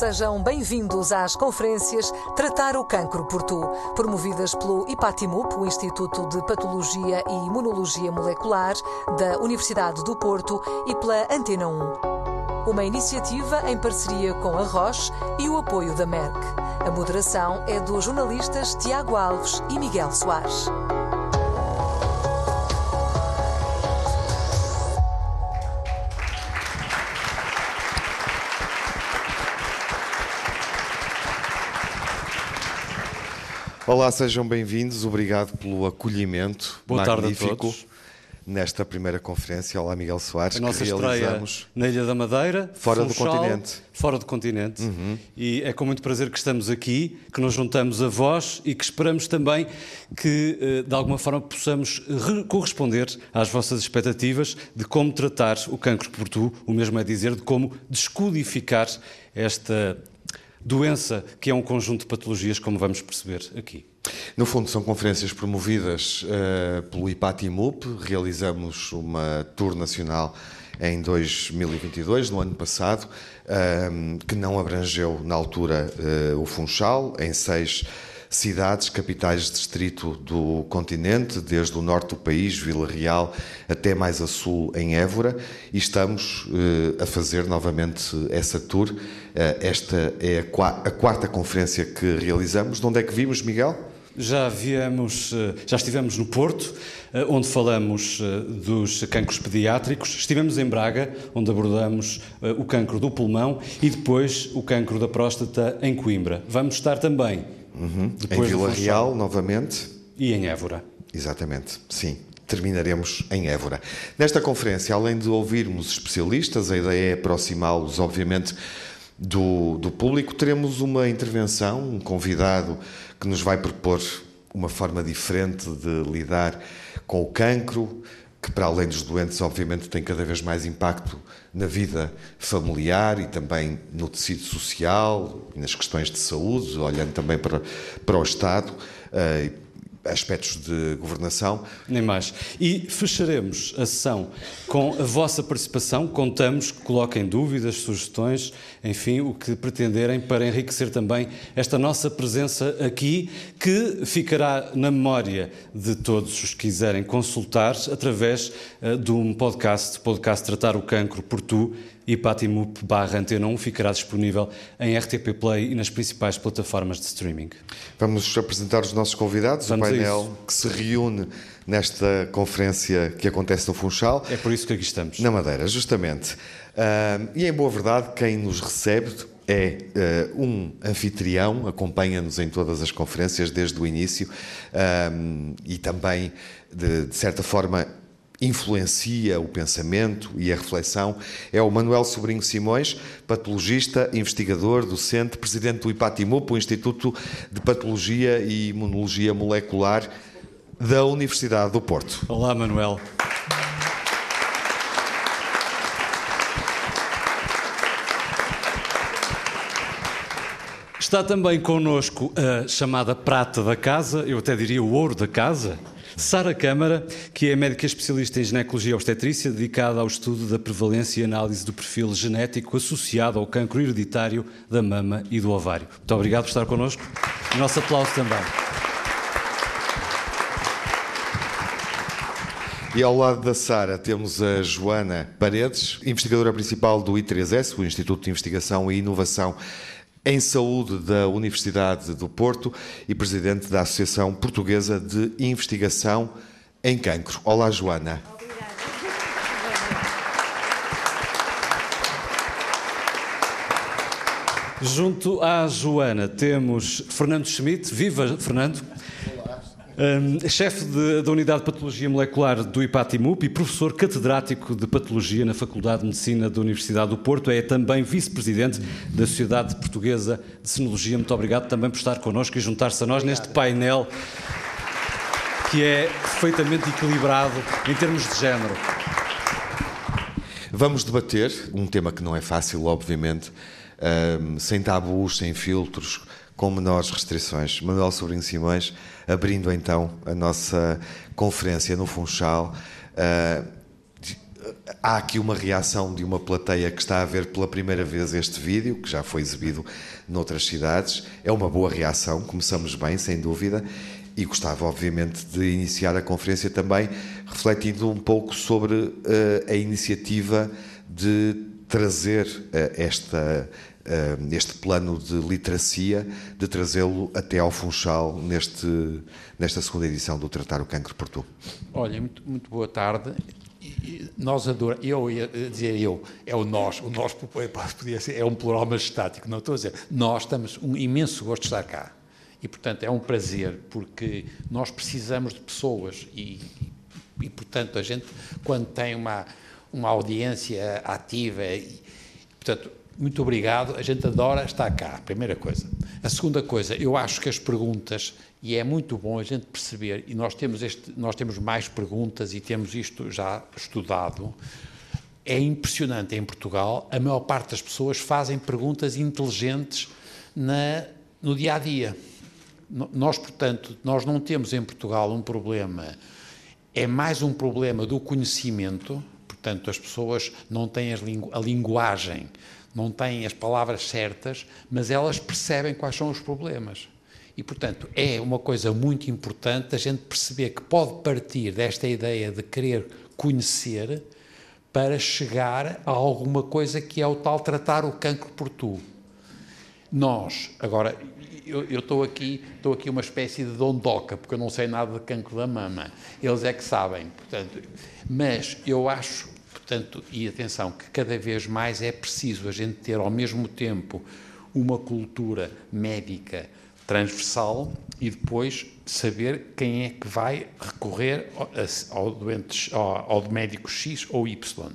Sejam bem-vindos às conferências Tratar o Cancro por Tu, promovidas pelo IPATIMUP, o Instituto de Patologia e Imunologia Molecular da Universidade do Porto, e pela Antena 1. Uma iniciativa em parceria com a Roche e o apoio da Merck. A moderação é dos jornalistas Tiago Alves e Miguel Soares. Olá, sejam bem-vindos. Obrigado pelo acolhimento Boa tarde magnífico a todos. nesta primeira conferência. Olá, Miguel Soares, A nossa estreia na Ilha da Madeira, Fora do Funchal, continente. Uhum. Fora do continente. E é com muito prazer que estamos aqui, que nos juntamos a vós e que esperamos também que, eh, de alguma forma, possamos re- corresponder às vossas expectativas de como tratar o cancro por tu, o mesmo é dizer, de como descodificar esta doença que é um conjunto de patologias, como vamos perceber aqui. No fundo, são conferências promovidas eh, pelo IPATIMUP. Realizamos uma tour nacional em 2022, no ano passado, eh, que não abrangeu, na altura, eh, o Funchal, em seis cidades, capitais de distrito do continente, desde o norte do país, Vila Real, até mais a sul, em Évora, e estamos eh, a fazer novamente essa tour. Eh, esta é a, a quarta conferência que realizamos. De onde é que vimos, Miguel? Já viemos, eh, já estivemos no Porto, onde falamos dos cancros pediátricos. Estivemos em Braga, onde abordamos o cancro do pulmão e depois o cancro da próstata em Coimbra. Vamos estar também em depois do Vila Real, novamente. e em Évora. Exatamente, sim. Terminaremos em Évora. Nesta conferência, além de ouvirmos especialistas, a ideia é aproximá-los, obviamente, do, do público. Teremos uma intervenção, um convidado que nos vai propor uma forma diferente de lidar com o cancro, que para além dos doentes, obviamente, tem cada vez mais impacto na vida familiar e também no tecido social, nas questões de saúde, olhando também para, para o Estado. eh, aspectos de governação. Nem mais. E fecharemos a sessão com a vossa participação. Contamos que coloquem dúvidas, sugestões, enfim, o que pretenderem para enriquecer também esta nossa presença aqui, que ficará na memória de todos os que quiserem consultar através eh, de um podcast, podcast Tratar o Cancro por Tu, e Patimup barra Antena 1 ficará disponível em RTP Play e nas principais plataformas de streaming. Vamos apresentar os nossos convidados, Vamos o painel que se reúne nesta conferência que acontece no Funchal. É por isso que aqui estamos. Na Madeira, justamente. Ah, e em boa verdade, quem nos recebe é ah, um anfitrião, acompanha-nos em todas as conferências desde o início e também, de, de certa forma, influencia o pensamento e a reflexão. É o Manuel Sobrinho Simões, patologista, investigador, docente, presidente do IPATIMUP, o Instituto de Patologia e Imunologia Molecular da Universidade do Porto. Olá, Manuel. Está também connosco a chamada prata da casa, eu até diria o ouro da casa, Sara Câmara, que é médica especialista em ginecologia e obstetrícia, dedicada ao estudo da prevalência e análise do perfil genético associado ao cancro hereditário da mama e do ovário. Muito obrigado por estar connosco. Nosso aplauso também. E ao lado da Sara temos a Joana Paredes, investigadora principal do I3S, o Instituto de Investigação e Inovação em Saúde da Universidade do Porto e presidente da Associação Portuguesa de Investigação em Cancro. Olá, Joana. Junto à Joana temos Fernando Schmidt. Viva, Fernando! Um, chefe de- da Unidade de Patologia Molecular do IPATIMUP e professor catedrático de Patologia na Faculdade de Medicina da Universidade do Porto, é também vice-presidente da Sociedade Portuguesa de Sinologia. Muito obrigado também por estar connosco e juntar-se a nós neste painel que é perfeitamente equilibrado em termos de género. Vamos debater um tema que não é fácil, obviamente, ahm, sem tabus, sem filtros, com menores restrições. Manuel Sobrinho Simões, abrindo então a nossa conferência no Funchal, ah, há aqui uma reação de uma plateia que está a ver pela primeira vez este vídeo, que já foi exibido noutras cidades. É uma boa reação, começamos bem, sem dúvida. E gostava, obviamente, de iniciar a conferência também refletindo um pouco sobre uh, a iniciativa de trazer uh, esta, uh, este plano de literacia, de trazê-lo até ao Funchal neste, nesta segunda edição do Tratar o Cancro por Tu. Olha, muito, muito boa tarde nós adoramos, eu ia dizer eu, é o nós, o nós podia ser, é um plural majestático, não estou a dizer, nós estamos um imenso gosto de estar cá. E, portanto, é um prazer, porque nós precisamos de pessoas e, e portanto, a gente, quando tem uma, uma audiência ativa, e, portanto, muito obrigado, a gente adora estar cá, primeira coisa. A segunda coisa, eu acho que as perguntas e é muito bom a gente perceber, e nós temos, este, nós temos mais perguntas e temos isto já estudado. É impressionante em Portugal, a maior parte das pessoas fazem perguntas inteligentes na, no dia a dia. Nós, portanto, nós não temos em Portugal um problema, é mais um problema do conhecimento, portanto, as pessoas não têm a linguagem, não têm as palavras certas, mas elas percebem quais são os problemas. E, portanto, é uma coisa muito importante a gente perceber que pode partir desta ideia de querer conhecer para chegar a alguma coisa que é o tal tratar o cancro por tu. Nós, agora, eu, eu estou aqui, estou aqui uma espécie de dondoca, porque eu não sei nada de cancro da mama. Eles é que sabem. Portanto, mas eu acho, portanto, e atenção, que cada vez mais é preciso a gente ter ao mesmo tempo uma cultura médica transversal e depois saber quem é que vai recorrer ao, doente, ao, ao médico X ou Y.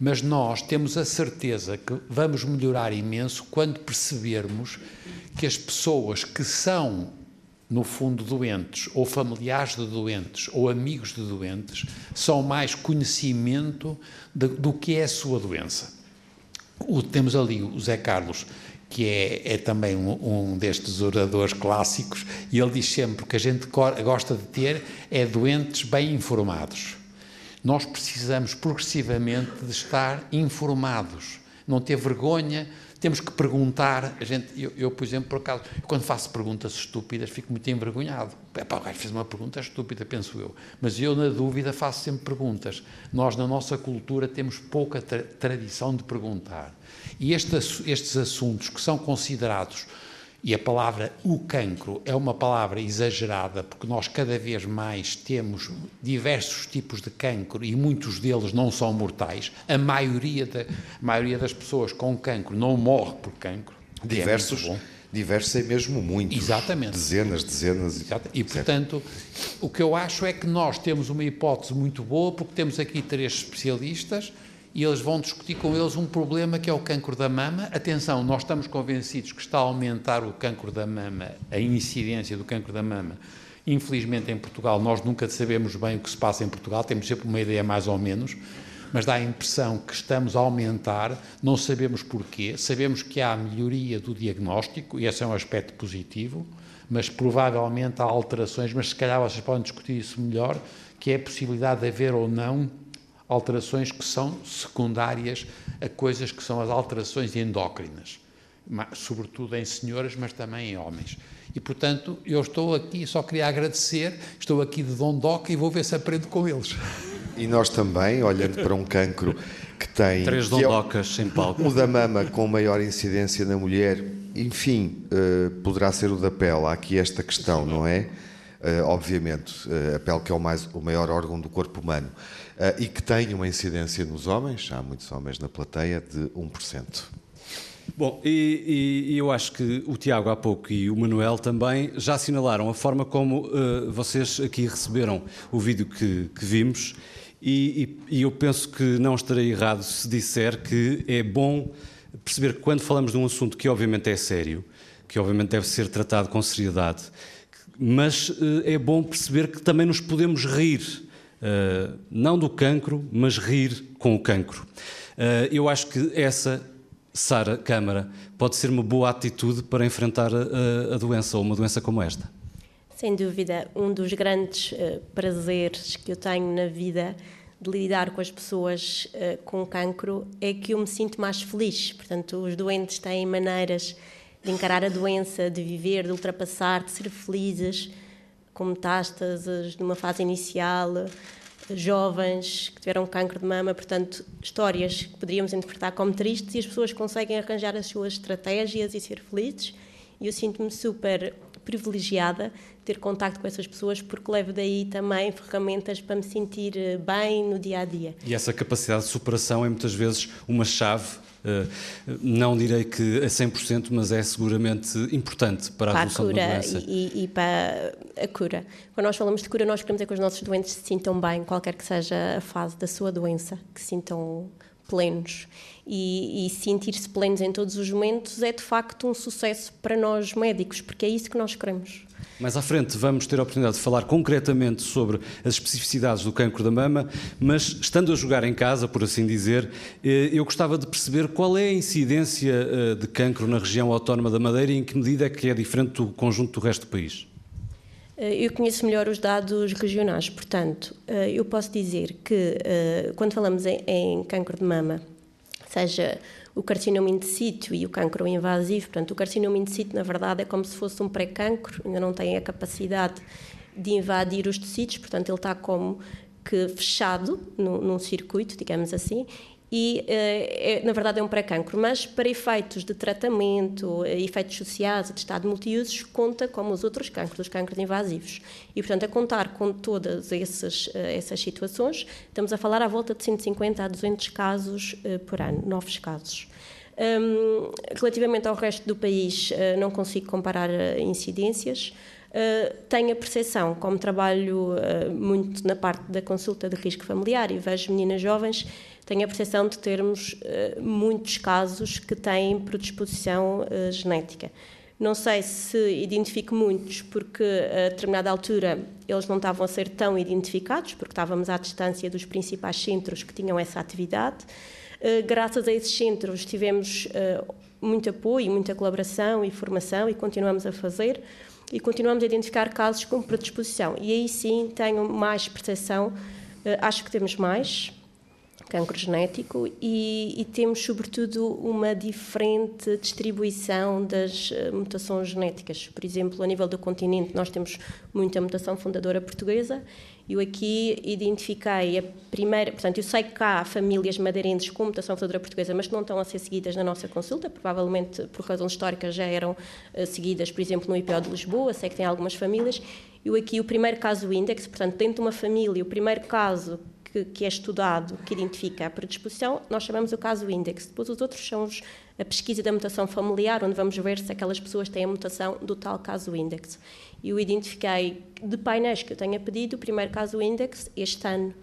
Mas nós temos a certeza que vamos melhorar imenso quando percebermos que as pessoas que são, no fundo, doentes, ou familiares de doentes, ou amigos de doentes, são mais conhecimento de, do que é a sua doença. O, temos ali o Zé Carlos, que é, é também um, um, destes oradores clássicos, e ele diz sempre que a gente gosta de ter é doentes bem informados. Nós precisamos progressivamente de estar informados, não ter vergonha, temos que perguntar. A gente, eu, eu, por exemplo, por acaso, quando faço perguntas estúpidas, fico muito envergonhado. Epá, o gajo fez uma pergunta estúpida, penso eu. Mas eu, na dúvida, faço sempre perguntas. Nós, na nossa cultura, temos pouca tra tradição de perguntar. E este, estes assuntos que são considerados, e a palavra o cancro é uma palavra exagerada, porque nós cada vez mais temos diversos tipos de cancro e muitos deles não são mortais. A maioria, a maioria das pessoas com cancro não morre por cancro. É diversos. É diversos é mesmo muitos. Exatamente. Dezenas, dezenas. Exatamente. E, portanto, o que eu acho é que nós temos uma hipótese muito boa, porque temos aqui três especialistas e eles vão discutir com eles um problema que é o cancro da mama. Atenção, nós estamos convencidos que está a aumentar o cancro da mama, a incidência do cancro da mama. Infelizmente, em Portugal, nós nunca sabemos bem o que se passa em Portugal, temos sempre uma ideia mais ou menos, mas dá a impressão que estamos a aumentar, não sabemos porquê, sabemos que há melhoria do diagnóstico, e esse é um aspecto positivo, mas provavelmente há alterações, mas se calhar vocês podem discutir isso melhor, que é a possibilidade de haver ou não alterações que são secundárias a coisas que são as alterações endócrinas, sobretudo em senhoras, mas também em homens. E, portanto, eu estou aqui, só queria agradecer, estou aqui de Dondoca e vou ver se aprendo com eles. E nós também, olhando para um cancro que tem... Três dondocas é em palco. O da mama com maior incidência na mulher, enfim, uh, poderá ser o da pele. Há aqui esta questão, não é? Uh, obviamente, uh, a pele que é o, mais, o maior órgão do corpo humano. Uh, e que tem uma incidência nos homens, há muitos homens na plateia, de 1%. Bom, e, e, eu acho que o Tiago há pouco e o Manuel também já assinalaram a forma como uh, vocês aqui receberam o vídeo que, que vimos, e, e, eu penso que não estarei errado se disser que é bom perceber que quando falamos de um assunto que obviamente é sério, que obviamente deve ser tratado com seriedade, mas uh, é bom perceber que também nos podemos rir uh, não do cancro, mas rir com o cancro. Uh, eu acho que essa, Sara Câmara, pode ser uma boa atitude para enfrentar a, a doença, ou uma doença como esta. Sem dúvida, um dos grandes uh, prazeres que eu tenho na vida de lidar com as pessoas uh, com cancro é que eu me sinto mais feliz. Portanto, os doentes têm maneiras de encarar a doença, de viver, de ultrapassar, de ser felizes, com metástases numa fase inicial, jovens que tiveram cancro de mama, portanto, histórias que poderíamos interpretar como tristes e as pessoas conseguem arranjar as suas estratégias e ser felizes. E eu sinto-me super privilegiada ter contacto com essas pessoas porque levo daí também ferramentas para me sentir eh, bem no dia a dia. E essa capacidade de superação é muitas vezes uma chave não direi que a 100%, mas é seguramente importante para a, para a resolução cura da doença. E, e, para a cura. Quando nós falamos de cura, nós queremos é que os nossos doentes se sintam bem, qualquer que seja a fase da sua doença, que se sintam plenos. E, e sentir-se plenos em todos os momentos é de facto um sucesso para nós médicos, porque é isso que nós queremos. Mais à frente vamos ter a oportunidade de falar concretamente sobre as especificidades do cancro da mama, mas estando a jogar em casa, por assim dizer, eh, eu gostava de perceber qual é a incidência eh, de cancro na região autónoma da Madeira e em que medida é que é diferente do conjunto do resto do país. Eh, eu conheço melhor os dados regionais, portanto, eu posso dizer que quando falamos em cancro de mama, seja o carcinoma in situ e o cancro invasivo. Portanto, o carcinoma in situ, na verdade, é como se fosse um pré-cancro, ainda não tem a capacidade de invadir os tecidos, portanto, ele está como que fechado no, num circuito, digamos assim, e, eh, é, na verdade, é um pré-cancro, mas para efeitos de tratamento, eh, efeitos sociais, de estado multiusos, conta como os outros cancros, os cancros invasivos. E, portanto, a contar com todas essas, eh, essas situações, estamos a falar à volta de 150 a 200 casos por ano, novos casos. Um, relativamente ao resto do país, uh, não consigo comparar uh, incidências. Uh, tenho a percepção, como trabalho muito na parte da consulta de risco familiar e vejo meninas jovens, tenho a percepção de termos uh, muitos casos que têm predisposição uh, genética. Não sei se identifico muitos, porque a determinada altura eles não estavam a ser tão identificados, porque estávamos à distância dos principais centros que tinham essa atividade. Uh, graças a esses centros tivemos muito apoio, muita colaboração e formação e continuamos a fazer e continuamos a identificar casos com predisposição. E aí sim tenho mais percepção, acho que temos mais, cancro genético e, e, temos, sobretudo, uma diferente distribuição das eh, mutações genéticas. Por exemplo, a nível do continente, nós temos muita mutação fundadora portuguesa. Eu aqui identifiquei a primeira, portanto, eu sei que há famílias madeirenses com mutação fundadora portuguesa, mas que não estão a ser seguidas na nossa consulta, provavelmente por razões históricas já eram uh, seguidas, por exemplo, no IPO de Lisboa, sei que tem algumas famílias. Eu aqui, o primeiro caso índex, portanto, dentro de uma família, o primeiro caso que, que, é estudado, que identifica a predisposição, nós chamamos o caso index. Depois os outros são os, a pesquisa da mutação familiar, onde vamos ver se aquelas pessoas têm a mutação do tal caso index. E eu identifiquei de painéis que eu tenha pedido o primeiro caso index este ano.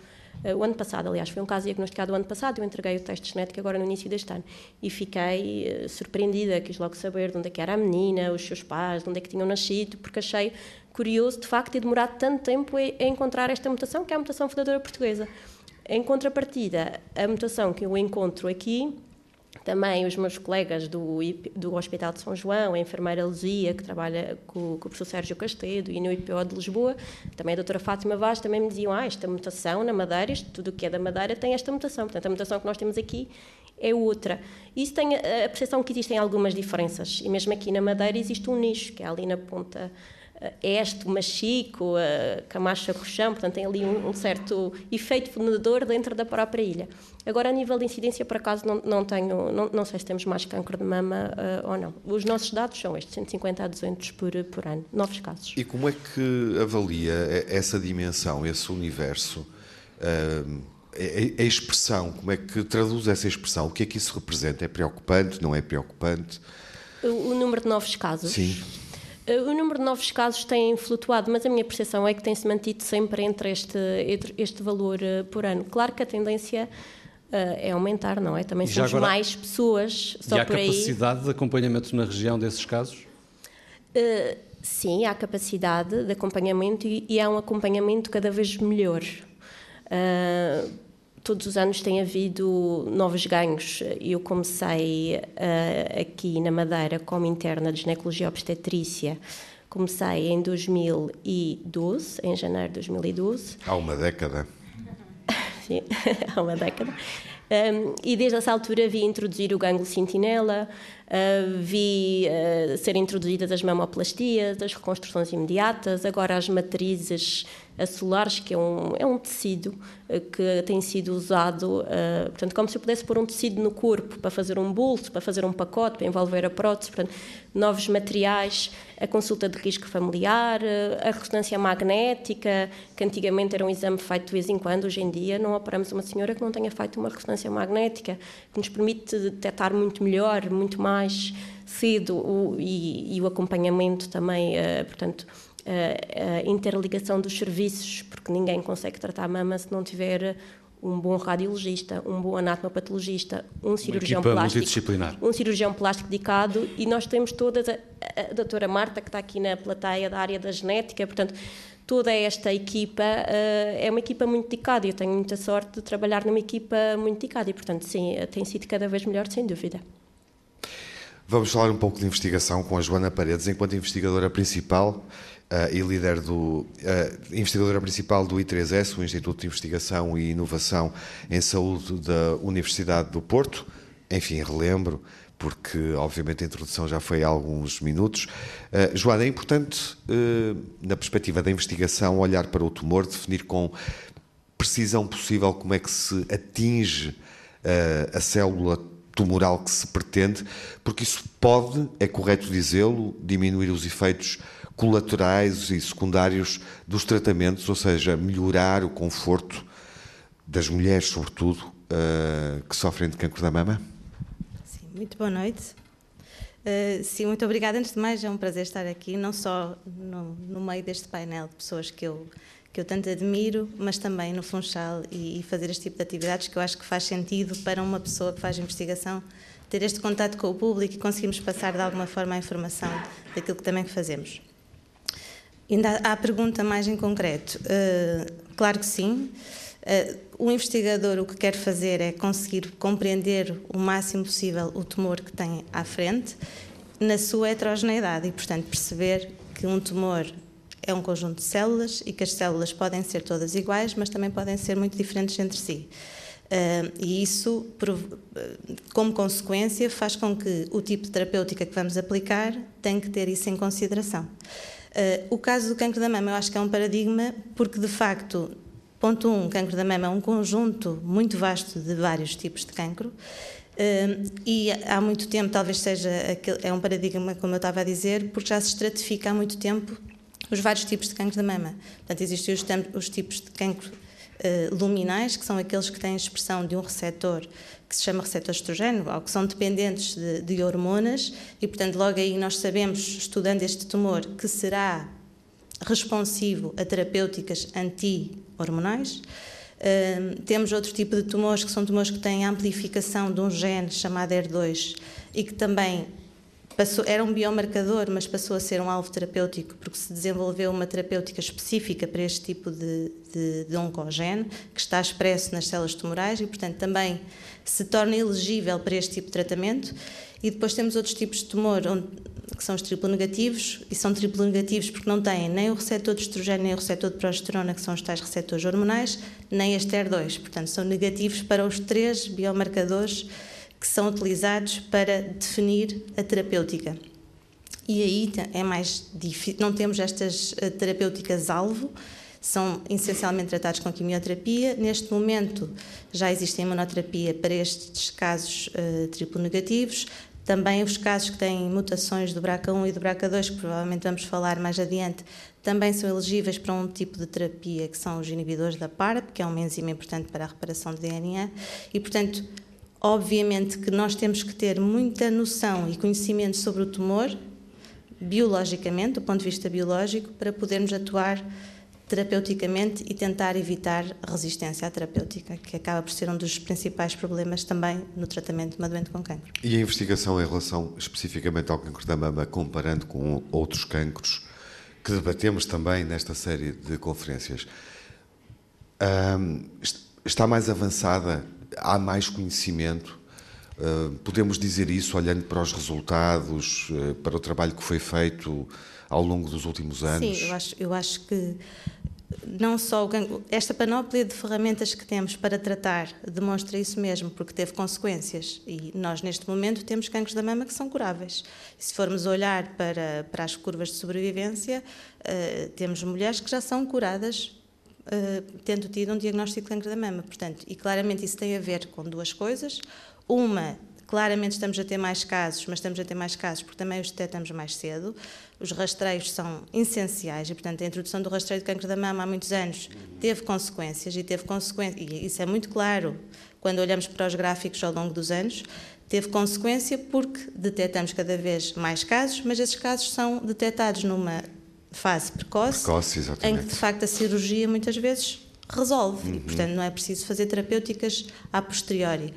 Uh, o ano passado, aliás, foi um caso diagnosticado o ano passado, eu entreguei o teste genético agora no início deste ano e fiquei uh, surpreendida, quis logo saber de onde é que era a menina, os seus pais, de onde é que tinham nascido, porque achei curioso, de facto, ter demorado tanto tempo a, encontrar esta mutação, que é a mutação fundadora portuguesa. Em contrapartida, a mutação que eu encontro aqui, também os meus colegas do, do Hospital de São João, a enfermeira Luzia, que trabalha com, com o professor Sérgio Castedo, e no IPO de Lisboa, também a doutora Fátima Vaz, também me diziam, ah, esta mutação na Madeira, isto, tudo o que é da Madeira tem esta mutação. Portanto, a mutação que nós temos aqui é outra. Isso tem a, percepção que existem algumas diferenças, e mesmo aqui na Madeira existe um nicho, que é ali na ponta este, o machico, a camacha roxão, portanto tem ali um, um, certo efeito fundador dentro da própria ilha. Agora, a nível de incidência, por acaso, não, não tenho, não, não sei se temos mais cancro de mama uh, ou não. Os nossos dados são estes, 150 a 200 por, por ano, novos casos. E como é que avalia essa dimensão, esse universo? Uh, a, a expressão, como é que traduz essa expressão? O que é que isso representa? É preocupante, não é preocupante? O, o número de novos casos? Sim. Eh, o número de novos casos tem flutuado, mas a minha percepção é que tem-se mantido sempre entre este, entre este valor uh, por ano. Claro que a tendência uh, é aumentar, não é? Também somos agora, mais pessoas só e há por aí. capacidade de acompanhamento na região desses casos? Uh, sim, há capacidade de acompanhamento e, e há um acompanhamento cada vez melhor. Uh, todos os anos tem havido novos ganhos. Eu comecei uh, aqui na Madeira como interna de ginecologia obstetrícia. Comecei em 2012, em janeiro de 2012. Há uma década. sim, há uma década. Um, e desde essa altura vi introduzir o gânglio sentinela, uh, vi uh, ser introduzidas as mamoplastias, as reconstruções imediatas, agora as matrizes solares, que é um, é um tecido uh, que tem sido usado, portanto, como se eu pudesse pôr um tecido no corpo para fazer um bolso, para fazer um pacote, para envolver a prótese, portanto, novos materiais, a consulta de risco familiar, a ressonância magnética, que antigamente era um exame feito de vez em quando, hoje em dia não operamos uma senhora que não tenha feito uma ressonância magnética, que nos permite detectar muito melhor, muito mais cedo, o, e, e, o acompanhamento também, uh, portanto, uh, a interligação dos serviços, porque ninguém consegue tratar a mama se não tiver um bom radiologista, um bom anatomopatologista, um cirurgião plástico, um cirurgião plástico dedicado. E nós temos todas a, a, doutora Marta que está aqui na plateia da área da genética, portanto toda esta equipa uh, é uma equipa muito dedicada. Eu tenho muita sorte de trabalhar numa equipa muito dedicada. E, portanto, sim, tem sido cada vez melhor, sem dúvida. Vamos falar um pouco de investigação com a Joana Paredes, enquanto investigadora principal uh, e líder do uh, investigadora principal do I3S, o Instituto de Investigação e Inovação em Saúde da Universidade do Porto. Enfim, relembro, porque obviamente a introdução já foi há alguns minutos. Uh, Joana, é importante, na perspectiva da investigação, olhar para o tumor, definir com precisão possível como é que se atinge a célula tumoral que se pretende, porque isso pode, é correto dizê-lo, diminuir os efeitos colaterais e secundários dos tratamentos, ou seja, melhorar o conforto das mulheres, sobretudo, que sofrem de cancro da mama? Muito boa noite. Uh, sim, muito obrigada. Antes de mais, é um prazer estar aqui, não só no, no, meio deste painel de pessoas que eu, que eu tanto admiro, mas também no Funchal e, e, fazer este tipo de atividades que eu acho que faz sentido para uma pessoa que faz investigação ter este contato com o público e conseguirmos passar de alguma forma a informação daquilo que também fazemos. Ainda a pergunta mais em concreto. Uh, claro que sim. Uh, o investigador o que quer fazer é conseguir compreender o máximo possível o tumor que tem à frente na sua heterogeneidade e, portanto, perceber que um tumor é um conjunto de células e que as células podem ser todas iguais, mas também podem ser muito diferentes entre si. Uh, e isso, como consequência, faz com que o tipo de terapêutica que vamos aplicar tenha que ter isso em consideração. Uh, o caso do cancro da mama, eu acho que é um paradigma, porque de facto Ponto 1, um, cancro da mama é um conjunto muito vasto de vários tipos de cancro. Uh, e há muito tempo, talvez seja é um paradigma, como eu estava a dizer, porque já se estratifica há muito tempo os vários tipos de cancro da mama. Portanto, existem os, os tipos de cancro uh, luminais, que são aqueles que têm expressão de um receptor que se chama receptor estrogênio, ou que são dependentes de, de hormonas, e portanto, logo aí nós sabemos, estudando este tumor, que será responsivo a terapêuticas anti-hormonais. Uh, temos outro tipo de tumores, que são tumores que têm amplificação de um gene chamado ER2 e que também passou, era um biomarcador, mas passou a ser um alvo terapêutico porque se desenvolveu uma terapêutica específica para este tipo de, de, de que está expresso nas células tumorais e, portanto, também se torna elegível para este tipo de tratamento. E depois temos outros tipos de tumor, onde, que são os triplo negativos, e são triplo negativos porque não têm nem o receptor de estrogênio, nem o receptor de progesterona, que são os tais receptores hormonais, nem este ER2. Portanto, são negativos para os três biomarcadores que são utilizados para definir a terapêutica. E aí é mais difícil, não temos estas eh, terapêuticas alvo, são essencialmente tratados com quimioterapia. Neste momento já existe imunoterapia para estes casos uh, triplo negativos. Também os casos que têm mutações do BRCA1 e do BRCA2, que provavelmente vamos falar mais adiante, também são elegíveis para um tipo de terapia que são os inibidores da PARP, que é uma enzima importante para a reparação de DNA. E, portanto, obviamente que nós temos que ter muita noção e conhecimento sobre o tumor, biologicamente, do ponto de vista biológico, para podermos atuar terapeuticamente e tentar evitar resistência à terapêutica, que acaba por ser um dos principais problemas também no tratamento de uma doente com cancro. E a investigação em relação especificamente ao cancro da mama, comparando com outros cancros, que debatemos também nesta série de conferências, está mais avançada? Há mais conhecimento? podemos dizer isso olhando para os resultados, eh, para o trabalho que foi feito ao longo dos últimos anos? Sim, eu acho, eu acho que não só o, esta panóplia de ferramentas que temos para tratar demonstra isso mesmo, porque teve consequências. E nós, neste momento, temos cancros da mama que são curáveis. E se formos olhar para, para as curvas de sobrevivência, uh, temos mulheres que já são curadas uh, tendo tido um diagnóstico de cancro da mama. Portanto, e claramente isso tem a ver com duas coisas. Uma, claramente estamos a ter mais casos, mas estamos a ter mais casos porque também os detectamos mais cedo. Os rastreios são essenciais e, portanto, a introdução do rastreio de cancro da mama há muitos anos teve consequências e teve consequências, e isso é muito claro quando olhamos para os gráficos ao longo dos anos, teve consequência porque detectamos cada vez mais casos, mas esses casos são detectados numa fase precoce, precoce em que de facto a cirurgia muitas vezes resolve uhum. e portanto não é preciso fazer terapêuticas a posteriori.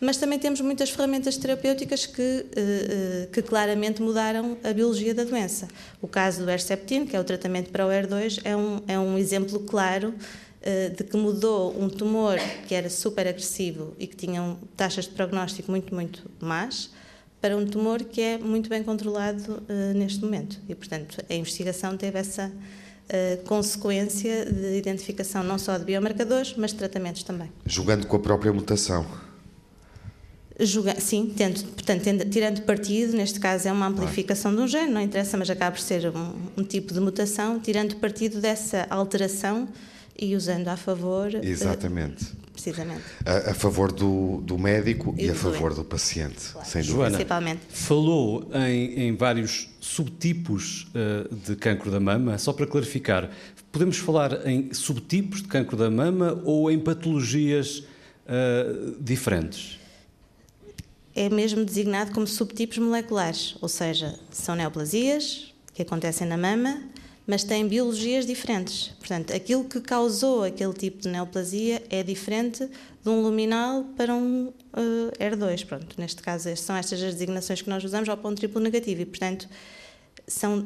Mas também temos muitas ferramentas terapêuticas que, eh, eh, que claramente mudaram a biologia da doença. O caso do Herceptin, que é o tratamento para o HER2, é um, é um exemplo claro eh, de que mudou um tumor que era super agressivo e que tinha taxas de prognóstico muito, muito más, para um tumor que é muito bem controlado neste momento. E, portanto, a investigação teve essa consequência de identificação não só de biomarcadores, mas de tratamentos também. Jogando com a própria mutação. Juga, sim, tendo, portanto, tendo, tirando partido, neste caso é uma amplificação de um gene, não interessa, mas acaba por ser um, um tipo de mutação, tirando partido dessa alteração e usando a favor. Exatamente. Uh, precisamente. A, a favor do, do médico e, e a favor do paciente, claro. sem dúvida. Joana, Principalmente. falou em, em vários subtipos uh, de cancro da mama. Só para clarificar, podemos falar em subtipos de cancro da mama ou em patologias uh, diferentes? É mesmo designado como subtipos moleculares, ou seja, são neoplasias que acontecem na mama mas têm biologias diferentes. Portanto, aquilo que causou aquele tipo de neoplasia é diferente de um luminal para um uh, R2. Pronto, neste caso, são estas as designações que nós usamos ao ponto triplo negativo e, portanto, são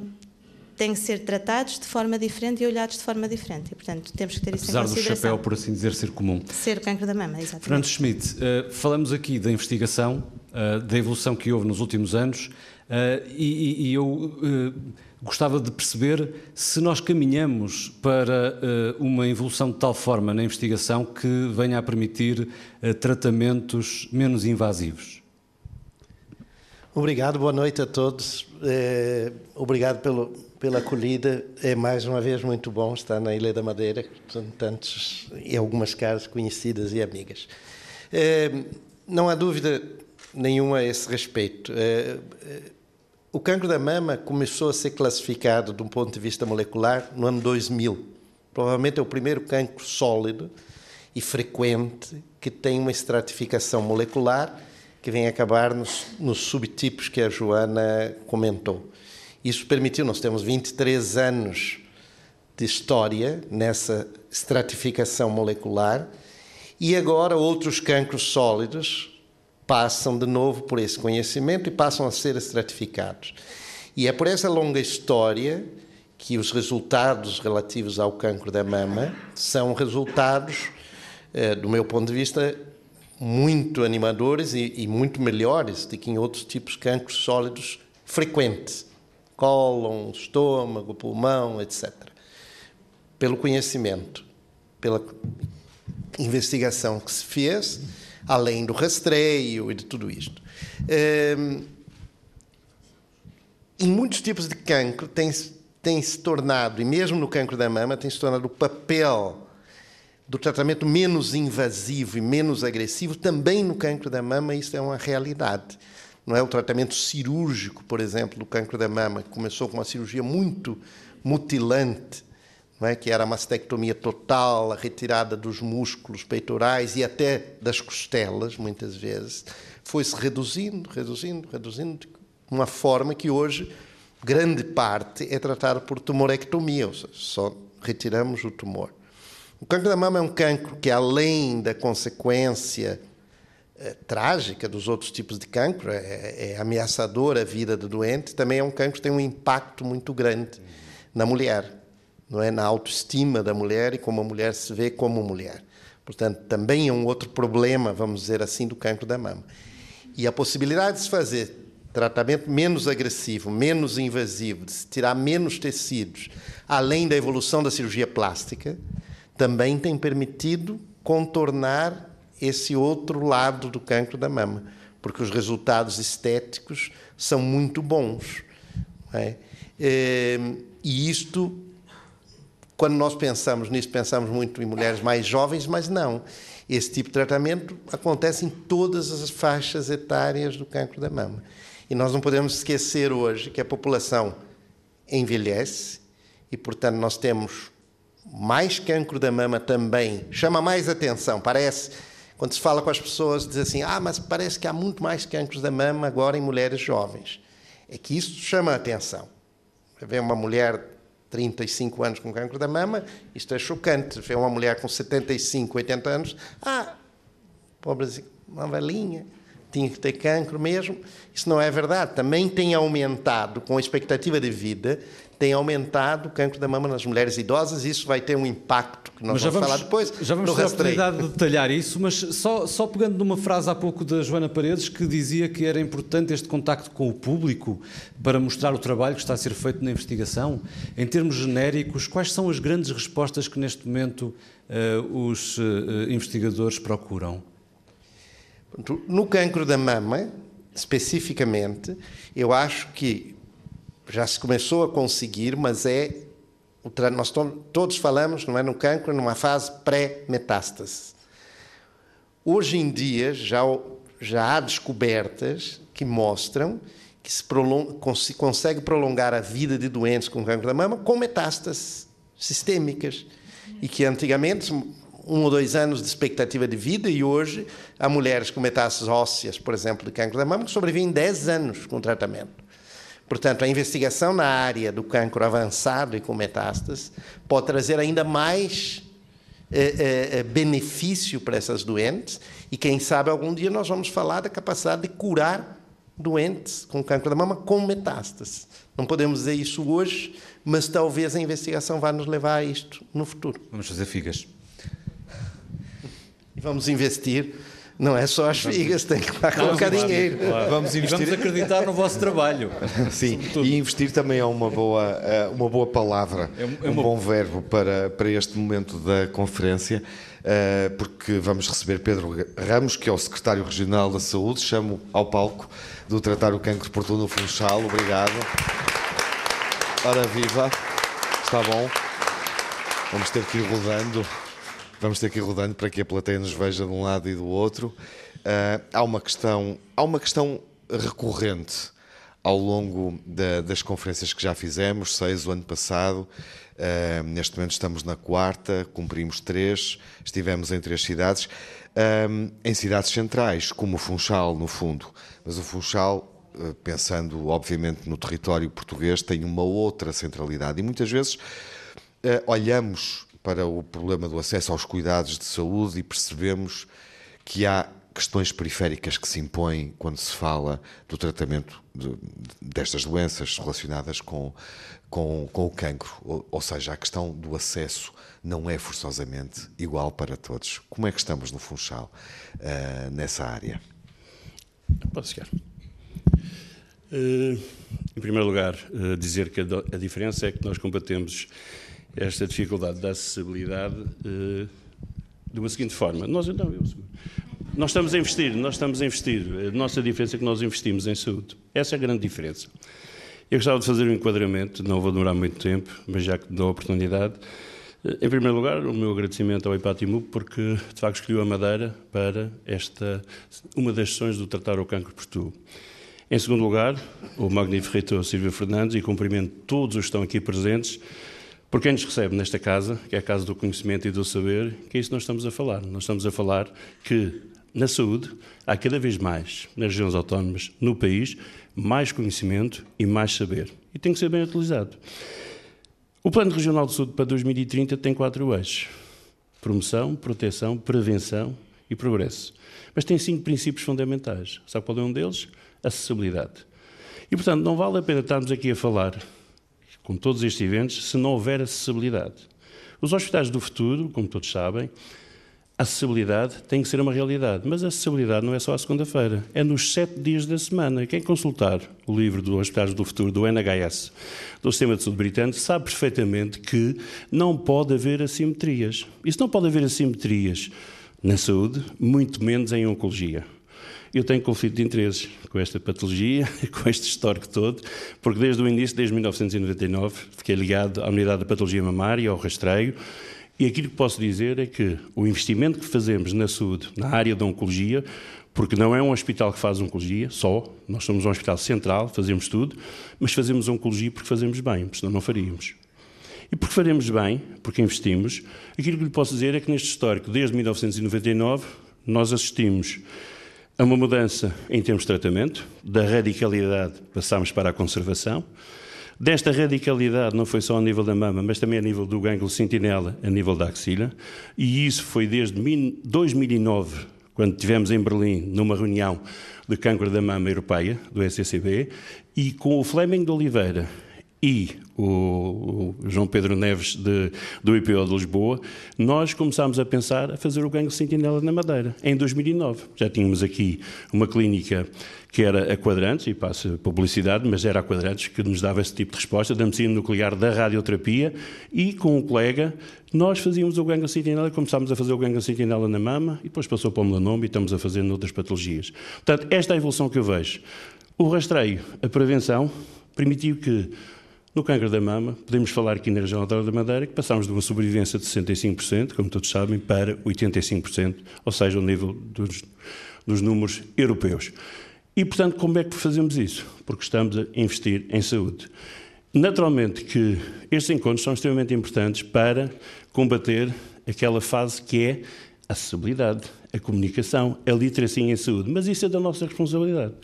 têm que ser tratados de forma diferente e olhados de forma diferente. E, portanto, temos que ter Apesar isso em consideração. Apesar do chapéu, por assim dizer, ser comum. Ser o cancro da mama, exatamente. Fernando Schmidt, uh, falamos aqui da investigação, uh, da evolução que houve nos últimos anos, uh, e, e, eu Gostava de perceber se nós caminhamos para uma evolução de tal forma na investigação que venha a permitir tratamentos menos invasivos. Obrigado, boa noite a todos. É, obrigado pelo, pela acolhida. É mais uma vez muito bom estar na Ilha da Madeira, com tantos e algumas caras conhecidas e amigas. É, não há dúvida nenhuma a esse respeito. É, o cancro da mama começou a ser classificado, de um ponto de vista molecular, no ano 2000. Provavelmente é o primeiro cancro sólido e frequente que tem uma estratificação molecular que vem acabar nos, nos subtipos que a Joana comentou. Isso permitiu, nós temos 23 anos de história nessa estratificação molecular e agora outros cancros sólidos passam de novo por esse conhecimento e passam a ser estratificados. E é por essa longa história que os resultados relativos ao cancro da mama são resultados, eh, do meu ponto de vista, muito animadores e, muito melhores do que em outros tipos de cancros sólidos frequentes cólon, estômago, pulmão, etc. Pelo conhecimento, pela investigação que se fez além do rastreio e de tudo isto. Um, em muitos tipos de cancro tem, tem se tornado, e mesmo no cancro da mama, tem se tornado o papel do tratamento menos invasivo e menos agressivo também no cancro da mama, isso é uma realidade. Não é o tratamento cirúrgico, por exemplo, do cancro da mama, que começou com uma cirurgia muito mutilante, é? que era a mastectomia total, a retirada dos músculos peitorais e até das costelas, muitas vezes, foi-se reduzindo, reduzindo, reduzindo, de uma forma que hoje grande parte é tratada por tumorectomia, ou seja, só retiramos o tumor. O cancro da mama é um cancro que, além da consequência é, trágica dos outros tipos de cancro, é, é ameaçador a vida do doente, também é um cancro que tem um impacto muito grande na mulher não é na autoestima da mulher e como a mulher se vê como mulher. Portanto, também é um outro problema, vamos dizer assim, do cancro da mama. E a possibilidade de se fazer tratamento menos agressivo, menos invasivo, de se tirar menos tecidos, além da evolução da cirurgia plástica, também tem permitido contornar esse outro lado do cancro da mama, porque os resultados estéticos são muito bons. É? E isto, quando nós pensamos nisso, pensamos muito em mulheres mais jovens, mas não. Esse tipo de tratamento acontece em todas as faixas etárias do cancro da mama. E nós não podemos esquecer hoje que a população envelhece e, portanto, nós temos mais cancro da mama também. Chama mais atenção, parece. Quando se fala com as pessoas, diz assim: ah, mas parece que há muito mais cancros da mama agora em mulheres jovens. É que isso chama a atenção. Ver uma mulher 35 anos com cancro da mama, isto é chocante. Ver uma mulher com 75, 80 anos, ah, pobrezinha, uma velhinha tinha que ter cancro mesmo. Isso não é verdade. Também tem aumentado, com a expectativa de vida, tem aumentado o cancro da mama nas mulheres idosas. Isso vai ter um impacto que nós vamos, vamos, falar depois. Já vamos ter a oportunidade de detalhar isso, mas só, só pegando numa frase há pouco da Joana Paredes, que dizia que era importante este contacto com o público para mostrar o trabalho que está a ser feito na investigação. Em termos genéricos, quais são as grandes respostas que neste momento uh, os uh, investigadores procuram? No cancro da mama, especificamente, eu acho que já se começou a conseguir, mas é nós todos falamos, não é, no cancro numa fase pré-metástase. Hoje em dia já já há descobertas que mostram que se, prolonga, se consegue prolongar a vida de doentes com cancro da mama com metástases sistêmicas e que antigamente um ou dois anos de expectativa de vida e hoje há mulheres com metástases ósseas, por exemplo, de cancro da mama, que sobrevivem 10 anos com tratamento. Portanto, a investigação na área do cancro avançado e com metástases pode trazer ainda mais é, é, benefício para essas doentes e, quem sabe, algum dia nós vamos falar da capacidade de curar doentes com cancro da mama com metástases. Não podemos dizer isso hoje, mas talvez a investigação vá nos levar a isto no futuro. Vamos fazer figas. E vamos investir. Não é só as figas, tem que lá colocar dinheiro. Claro. Vamos, investir... vamos acreditar no vosso trabalho. Sim, e investir também é uma boa, é uma boa palavra, é, é um uma... bom verbo para, para este momento da conferência, eh, porque vamos receber Pedro Ramos, que é o secretário regional da Saúde, chamo ao palco do Tratar o Cancro por no Funchal. Obrigado. Ora viva, está bom. Vamos ter que ir rodando. Vamos ter que ir rodando para que a plateia nos veja de um lado e do outro. Uh, há, uma questão, há uma questão recorrente ao longo da, das conferências que já fizemos, seis o ano passado. Uh, neste momento estamos na quarta, cumprimos três, estivemos em três cidades, uh, em cidades centrais, como o Funchal, no fundo. Mas o Funchal, uh, pensando obviamente no território português, tem uma outra centralidade e muitas vezes olhamos para o problema do acesso aos cuidados de saúde e percebemos que há questões periféricas que se impõem quando se fala do tratamento de, destas doenças relacionadas com, com, com o cancro. Ou, ou, seja, a questão do acesso não é forçosamente igual para todos. Como é que estamos no Funchal uh, nessa área? Posso chegar. Uh, em primeiro lugar, uh, dizer que a, a diferença é que nós combatemos esta dificuldade da acessibilidade uh, de uma seguinte forma. Nós, não, eu, nós estamos a investir, nós estamos a investir. A nossa diferença é que nós investimos em saúde. Essa é a grande diferença. Eu gostava de fazer um enquadramento, não vou demorar muito tempo, mas já que dou a oportunidade. Eh, em primeiro lugar, o meu agradecimento ao IPATIMU porque, de facto, escolheu a Madeira para esta, uma das sessões do Tratar o Cancro por Tu. Em segundo lugar, o magnífico reitor Silvio Fernandes e cumprimento todos os que estão aqui presentes por quem nos recebe nesta casa, que é a casa do conhecimento e do saber, que é isso que nós estamos a falar. Nós estamos a falar que na saúde há cada vez mais, nas regiões autónomas, no país, mais conhecimento e mais saber. E tem que ser bem utilizado. O Plano Regional de Saúde para 2030 tem quatro eixos: promoção, proteção, prevenção e progresso. Mas tem cinco princípios fundamentais. Sabe qual é um deles? Acessibilidade. E, portanto, não vale a pena estarmos aqui a falar com todos estes eventos, se não houver acessibilidade. Os hospitais do futuro, como todos sabem, a acessibilidade tem que ser uma realidade, mas a acessibilidade não é só à segunda-feira, é nos sete dias da semana. Quem consultar o livro do Hospitais do Futuro, do NHS, do Sistema de Saúde Britânico, sabe perfeitamente que não pode haver assimetrias. Isso não pode haver assimetrias na saúde, muito menos em oncologia. Eu tenho conflito de interesses com esta patologia, com este histórico todo, porque desde o início, desde 1999, fiquei ligado à unidade da patologia mamária, ao rastreio, e aquilo que posso dizer é que o investimento que fazemos na saúde, na área da oncologia, porque não é um hospital que faz oncologia só, nós somos um hospital central, fazemos tudo, mas fazemos oncologia porque fazemos bem, senão não faríamos. E porque faremos bem, porque investimos, aquilo que lhe posso dizer é que neste histórico, desde 1999, nós assistimos a uma mudança em termos de tratamento, da radicalidade passámos para a conservação, Desta radicalidade não foi só a nível da mama, mas também a nível do gânglio sentinela, a nível da axila, e isso foi desde 2009, quando tivemos em Berlim, numa reunião de câncer da mama europeia, do SCCB, e com o Fleming de Oliveira e o, João Pedro Neves de, do IPO de Lisboa, nós começámos a pensar a fazer o gangue sentinela na Madeira, em 2009. Já tínhamos aqui uma clínica que era a Quadrantes, e passa publicidade, mas era a Quadrantes que nos dava esse tipo de resposta, da medicina nuclear, da radioterapia, e com um colega nós fazíamos o gangue sentinela, começámos a fazer o gangue sentinela na mama, e depois passou para o melanoma e estamos a fazer noutras patologias. Portanto, esta é a evolução que eu vejo. O rastreio, a prevenção, permitiu que no câncer da mama, podemos falar aqui na região autónoma da Madeira que passámos de uma sobrevivência de 65%, como todos sabem, para 85%, ou seja, o nível dos, dos números europeus. E, portanto, como é que fazemos isso? Porque estamos a investir em saúde. Naturalmente que estes encontros são extremamente importantes para combater aquela fase que é a acessibilidade, a comunicação, a literacia em saúde, mas isso é da nossa responsabilidade.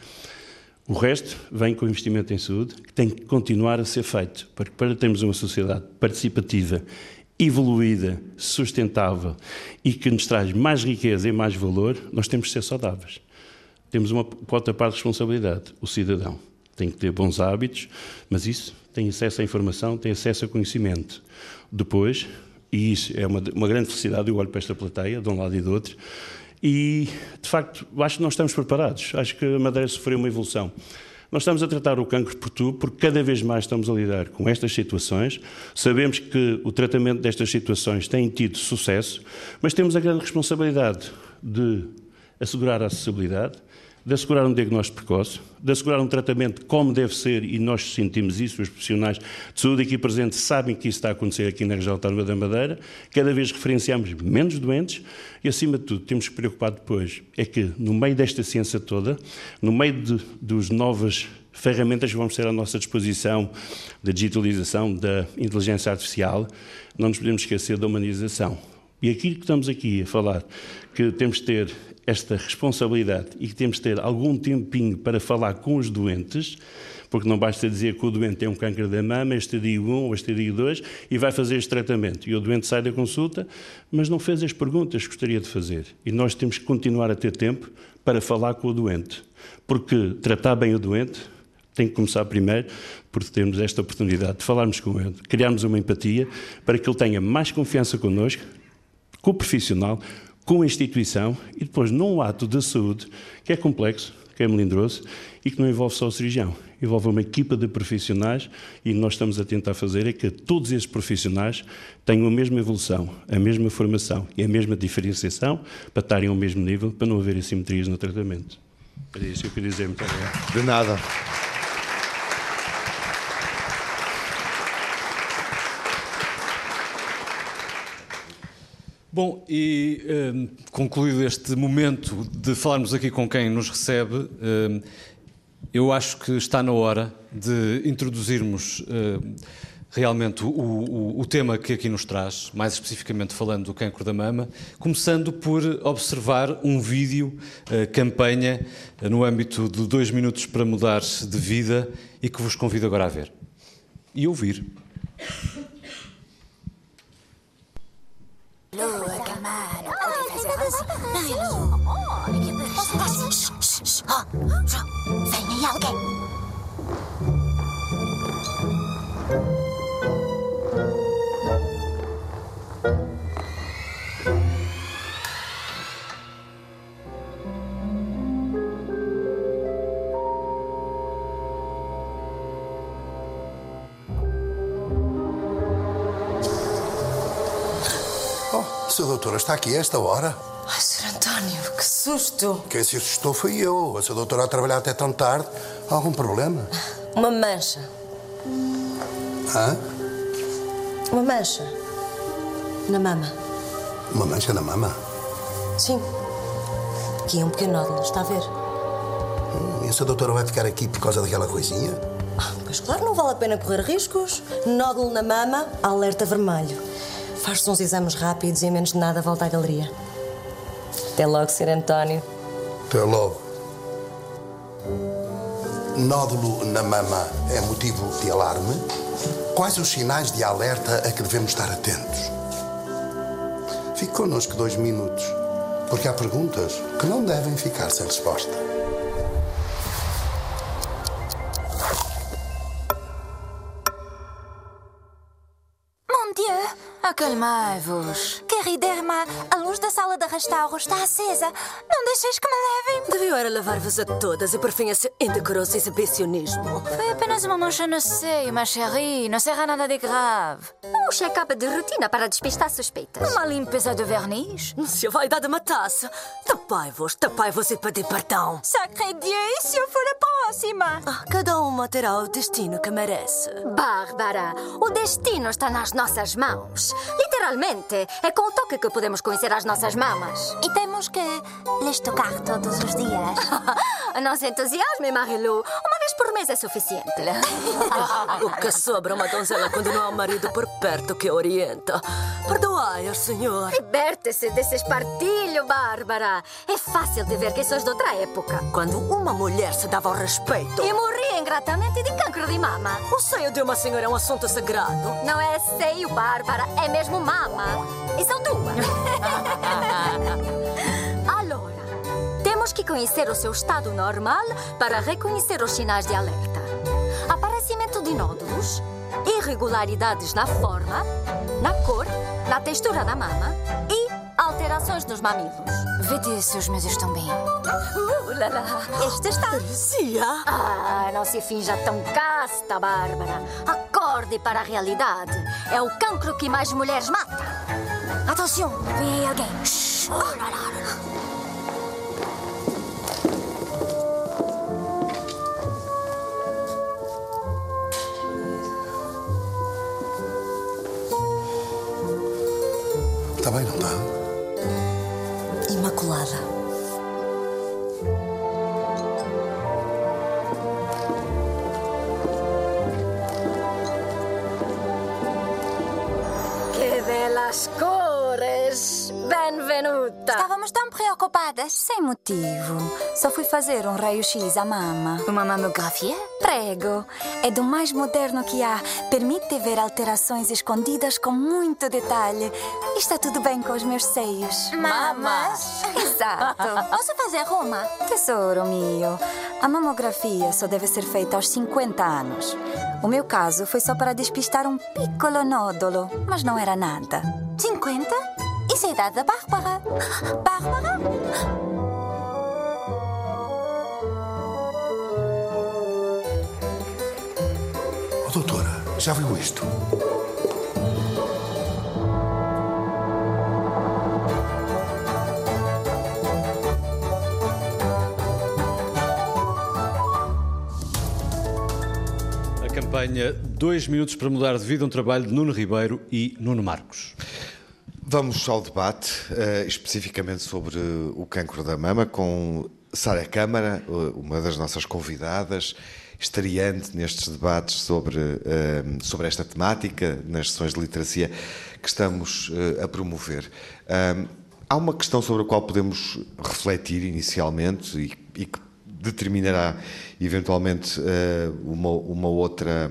O resto vem com o investimento em saúde, que tem que continuar a ser feito, porque para termos uma sociedade participativa, evoluída, sustentável e que nos traz mais riqueza e mais valor, nós temos que ser saudáveis. Temos uma outra parte de responsabilidade, o cidadão. Tem que ter bons hábitos, mas isso tem acesso à informação, tem acesso a conhecimento. Depois, e isso é uma, uma grande felicidade, eu olho para esta plateia, de um lado e do outro, e, de facto, acho que não estamos preparados. Acho que a Madeira sofreu uma evolução. Nós estamos a tratar o cancro por tudo porque cada vez mais estamos a lidar com estas situações. Sabemos que o tratamento destas situações tem tido sucesso, mas temos a grande responsabilidade de assegurar a acessibilidade, de assegurar um diagnóstico precoce, de assegurar um tratamento como deve ser, e nós sentimos isso, os profissionais de saúde aqui presentes sabem que isso está a acontecer aqui na região autónoma da Madeira, cada vez referenciamos menos doentes e, acima de tudo, temos que preocupar depois é que, no meio desta ciência toda, no meio de, dos novas ferramentas que vamos ter à nossa disposição, da digitalização, da inteligência artificial, não nos podemos esquecer da humanização. E aquilo que estamos aqui a falar, que temos de ter esta responsabilidade e que temos de ter algum tempinho para falar com os doentes, porque não basta dizer que o doente tem um câncer da mama, este dia 1 ou este dia 2, e vai fazer este tratamento. E o doente sai da consulta, mas não fez as perguntas que gostaria de fazer. E nós temos que continuar a ter tempo para falar com o doente. Porque tratar bem o doente tem que começar primeiro por termos esta oportunidade de falarmos com ele, criarmos uma empatia para que ele tenha mais confiança connosco, com o profissional, com a instituição e depois num ato de saúde que é complexo, que é melindroso e que não envolve só o cirurgião, envolve uma equipa de profissionais e nós estamos a tentar fazer é que todos esses profissionais tenham a mesma evolução, a mesma formação e a mesma diferenciação para estarem ao mesmo nível, para não haver assimetrias no tratamento. É isso que eu queria dizer. Muito obrigado. De nada. Bom, e um, concluído este momento de falarmos aqui com quem nos recebe, um, eu acho que está na hora de introduzirmos um, realmente o, o, o, tema que aqui nos traz, mais especificamente falando do cancro da mama, começando por observar um vídeo, campanha, no âmbito de dois minutos para mudar de vida e que vos convido agora a ver e ouvir. Lua, mano, pode fazer assim. Ai, Doutora está aqui a esta hora? Ai, Sr. António, que susto! Quem se assustou foi eu. A Sra. Doutora a trabalhar até tão tarde. Há algum problema? Uma mancha. Hã? Uma mancha. Na mama. Uma mancha na mama? Sim. Aqui é um pequeno nódulo, está a ver? Hum, e a Sra. Doutora vai ficar aqui por causa daquela coisinha? Ah, pois claro, não vale a pena correr riscos. Nódulo na mama, alerta vermelho. Faz-se uns exames rápidos e em menos de nada volta à galeria. Até logo, Sr. António. Até logo. Nódulo na mama é motivo de alarme? Quais os sinais de alerta a que devemos estar atentos? Fique connosco dois minutos, porque há perguntas que não devem ficar sem resposta. Acalmai-vos. Queriderma, a luz da sala de restauro está acesa. Não deixeis que me levem. Deviam era levar-vos a todas e por fim esse indecoroso exibicionismo. Foi apenas uma mancha no seio, ma chérie. Não será nada de grave. Um check-up de rotina para despistar suspeitas. Uma limpeza de verniz. Se a vaidade matasse, tapai-vos, tapai-vos e pedir perdão. Sacré Dieu, e se eu for a próxima? Ah, cada uma terá o destino que merece. Bárbara, o destino está nas nossas mãos. Literalmente, é com o toque que podemos conhecer as nossas mamas. E temos que lhes tocar todos os dias. Não se entusiasme, Marilu. Uma vez por mês é suficiente. o que sobra uma donzela quando não há um marido por perto que orienta? Perdoai, senhor. Liberte-se desse espartilho, Bárbara. É fácil de ver que sois de outra época. Quando uma mulher se dava ao respeito. E morria ingratamente de cancro de mama. O seio de uma senhora é um assunto sagrado. Não é seio, Bárbara. É mesmo mama. E são duas. Allora, temos que conhecer o seu estado normal para reconhecer os sinais de alerta. Aparecimento de nódulos, irregularidades na forma, na cor, na textura da mama e alterações nos mamilos. Vede se os meus estão bem. Uh, lá. Este está. Parecia. Ah, não se finja tão casta, Bárbara. Acorde para a realidade. É o cancro que mais mulheres mata. Atenção, vem aí alguém. Oh, lá, lá. Está bem, não está? Sem motivo. Só fui fazer um raio-x à mama. Uma mamografia? Prego. É do mais moderno que há. Permite ver alterações escondidas com muito detalhe. Está tudo bem com os meus seios. Mamas? Exato. Posso fazer uma? Tesouro meu. A mamografia só deve ser feita aos 50 anos. O meu caso foi só para despistar um piccolo nódulo, mas não era nada. 50? Isso é a idade da Bárbara. Bárbara? Oh, doutora, já viu isto? A campanha Dois Minutos para Mudar de Vida, um trabalho de Nuno Ribeiro e Nuno Marcos. Vamos ao debate, uh, especificamente sobre uh, o cancro da mama, com Sara Câmara, uh, uma das nossas convidadas, estreante nestes debates sobre, sobre esta temática, nas sessões de literacia que estamos a promover. há uma questão sobre a qual podemos refletir inicialmente e, e que determinará eventualmente uma, uma outra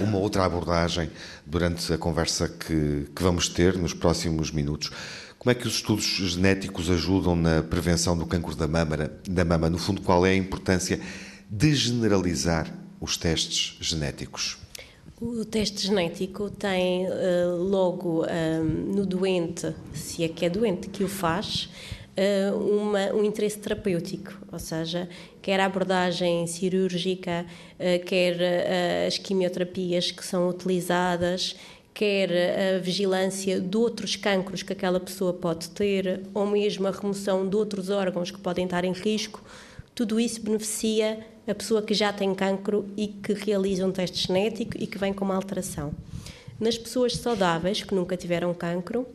uma outra abordagem durante a conversa que, que, vamos ter nos próximos minutos. Como é que os estudos genéticos ajudam na prevenção do cancro da mama? Da mama? No fundo, qual é a importância de generalizar os testes genéticos? O teste genético tem uh, logo uh, no doente, se é que é doente que o faz, uma, um interesse terapêutico, ou seja, quer a abordagem cirúrgica, quer as quimioterapias que são utilizadas, quer a vigilância de outros cancros que aquela pessoa pode ter, ou mesmo a remoção de outros órgãos que podem estar em risco, tudo isso beneficia a pessoa que já tem cancro e que realiza um teste genético e que vem com uma alteração. Nas pessoas saudáveis que nunca tiveram cancro,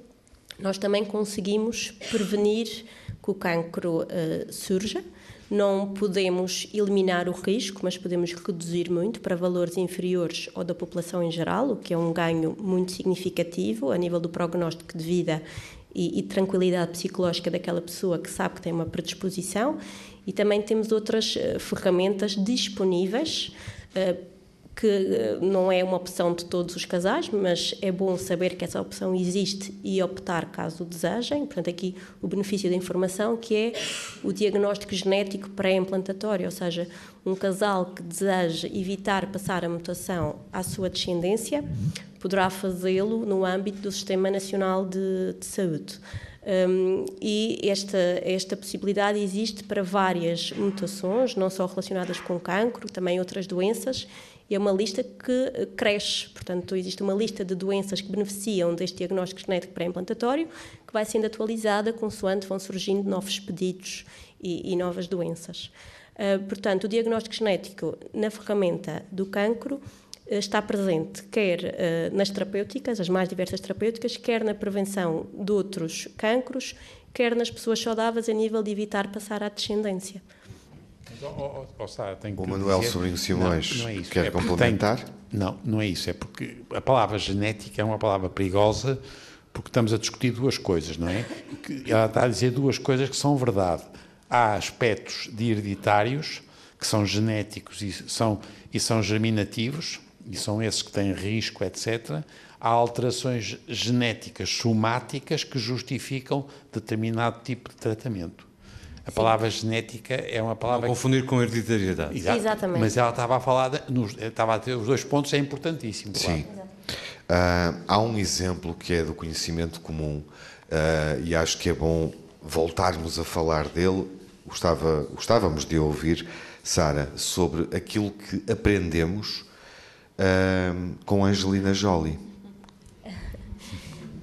nós também conseguimos prevenir que o cancro uh, surja. Não podemos eliminar o risco, mas podemos reduzir muito para valores inferiores ao da população em geral, o que é um ganho muito significativo a nível do prognóstico de vida e, e tranquilidade psicológica daquela pessoa que sabe que tem uma predisposição. E também temos outras uh, ferramentas disponíveis uh, que eh, não é uma opção de todos os casais, mas é bom saber que essa opção existe e optar caso desejem. Portanto, aqui o benefício da informação, que é o diagnóstico genético pré-implantatório, ou seja, um casal que deseja evitar passar a mutação à sua descendência poderá fazê-lo no âmbito do Sistema Nacional de, de Saúde. Um, e esta, esta possibilidade existe para várias mutações, não só relacionadas com cancro, também outras doenças, e é uma lista que eh, cresce. Portanto, existe uma lista de doenças que beneficiam deste diagnóstico genético pré-implantatório, que vai sendo atualizada consoante vão surgindo novos pedidos e, e novas doenças. Uh, portanto, o diagnóstico genético na ferramenta do cancro uh, está presente quer uh, nas terapêuticas, as mais diversas terapêuticas, quer na prevenção de outros cancros, quer nas pessoas saudáveis a nível de evitar passar à descendência. Oh, oh, Sara, o Manuel dizer... Sobrinho Simões não, não é quer é complementar? Tem... Não, não é isso. É porque a palavra genética é uma palavra perigosa porque estamos a discutir duas coisas, não é? Ela está a dizer duas coisas que são verdade. Há aspectos de hereditários que são genéticos e são, e são germinativos, e são esses que têm risco, etc. Há alterações genéticas somáticas que justificam determinado tipo de tratamento. A Sim. palavra genética é uma palavra. Não confundir com hereditariedade. Exato. Exatamente. Mas ela estava a falar, de, nos, estava a ter os dois pontos, é importantíssimo. Claro. Sim. Uh, há um exemplo que é do conhecimento comum uh, e acho que é bom voltarmos a falar dele. Gostava, gostávamos de ouvir, Sara, sobre aquilo que aprendemos uh, com Angelina Jolie.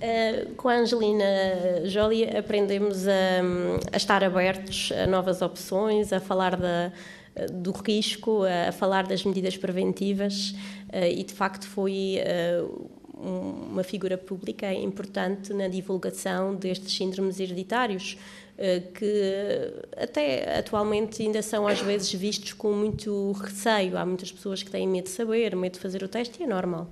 Uh, com a Angelina Jolie aprendemos a, a, estar abertos a novas opções, a falar da, do risco, a, falar das medidas preventivas uh, e de facto foi uh, uma figura pública importante na divulgação destes síndromes hereditários que até atualmente ainda são às vezes vistos com muito receio. Há muitas pessoas que têm medo de saber, medo de fazer o teste e é normal.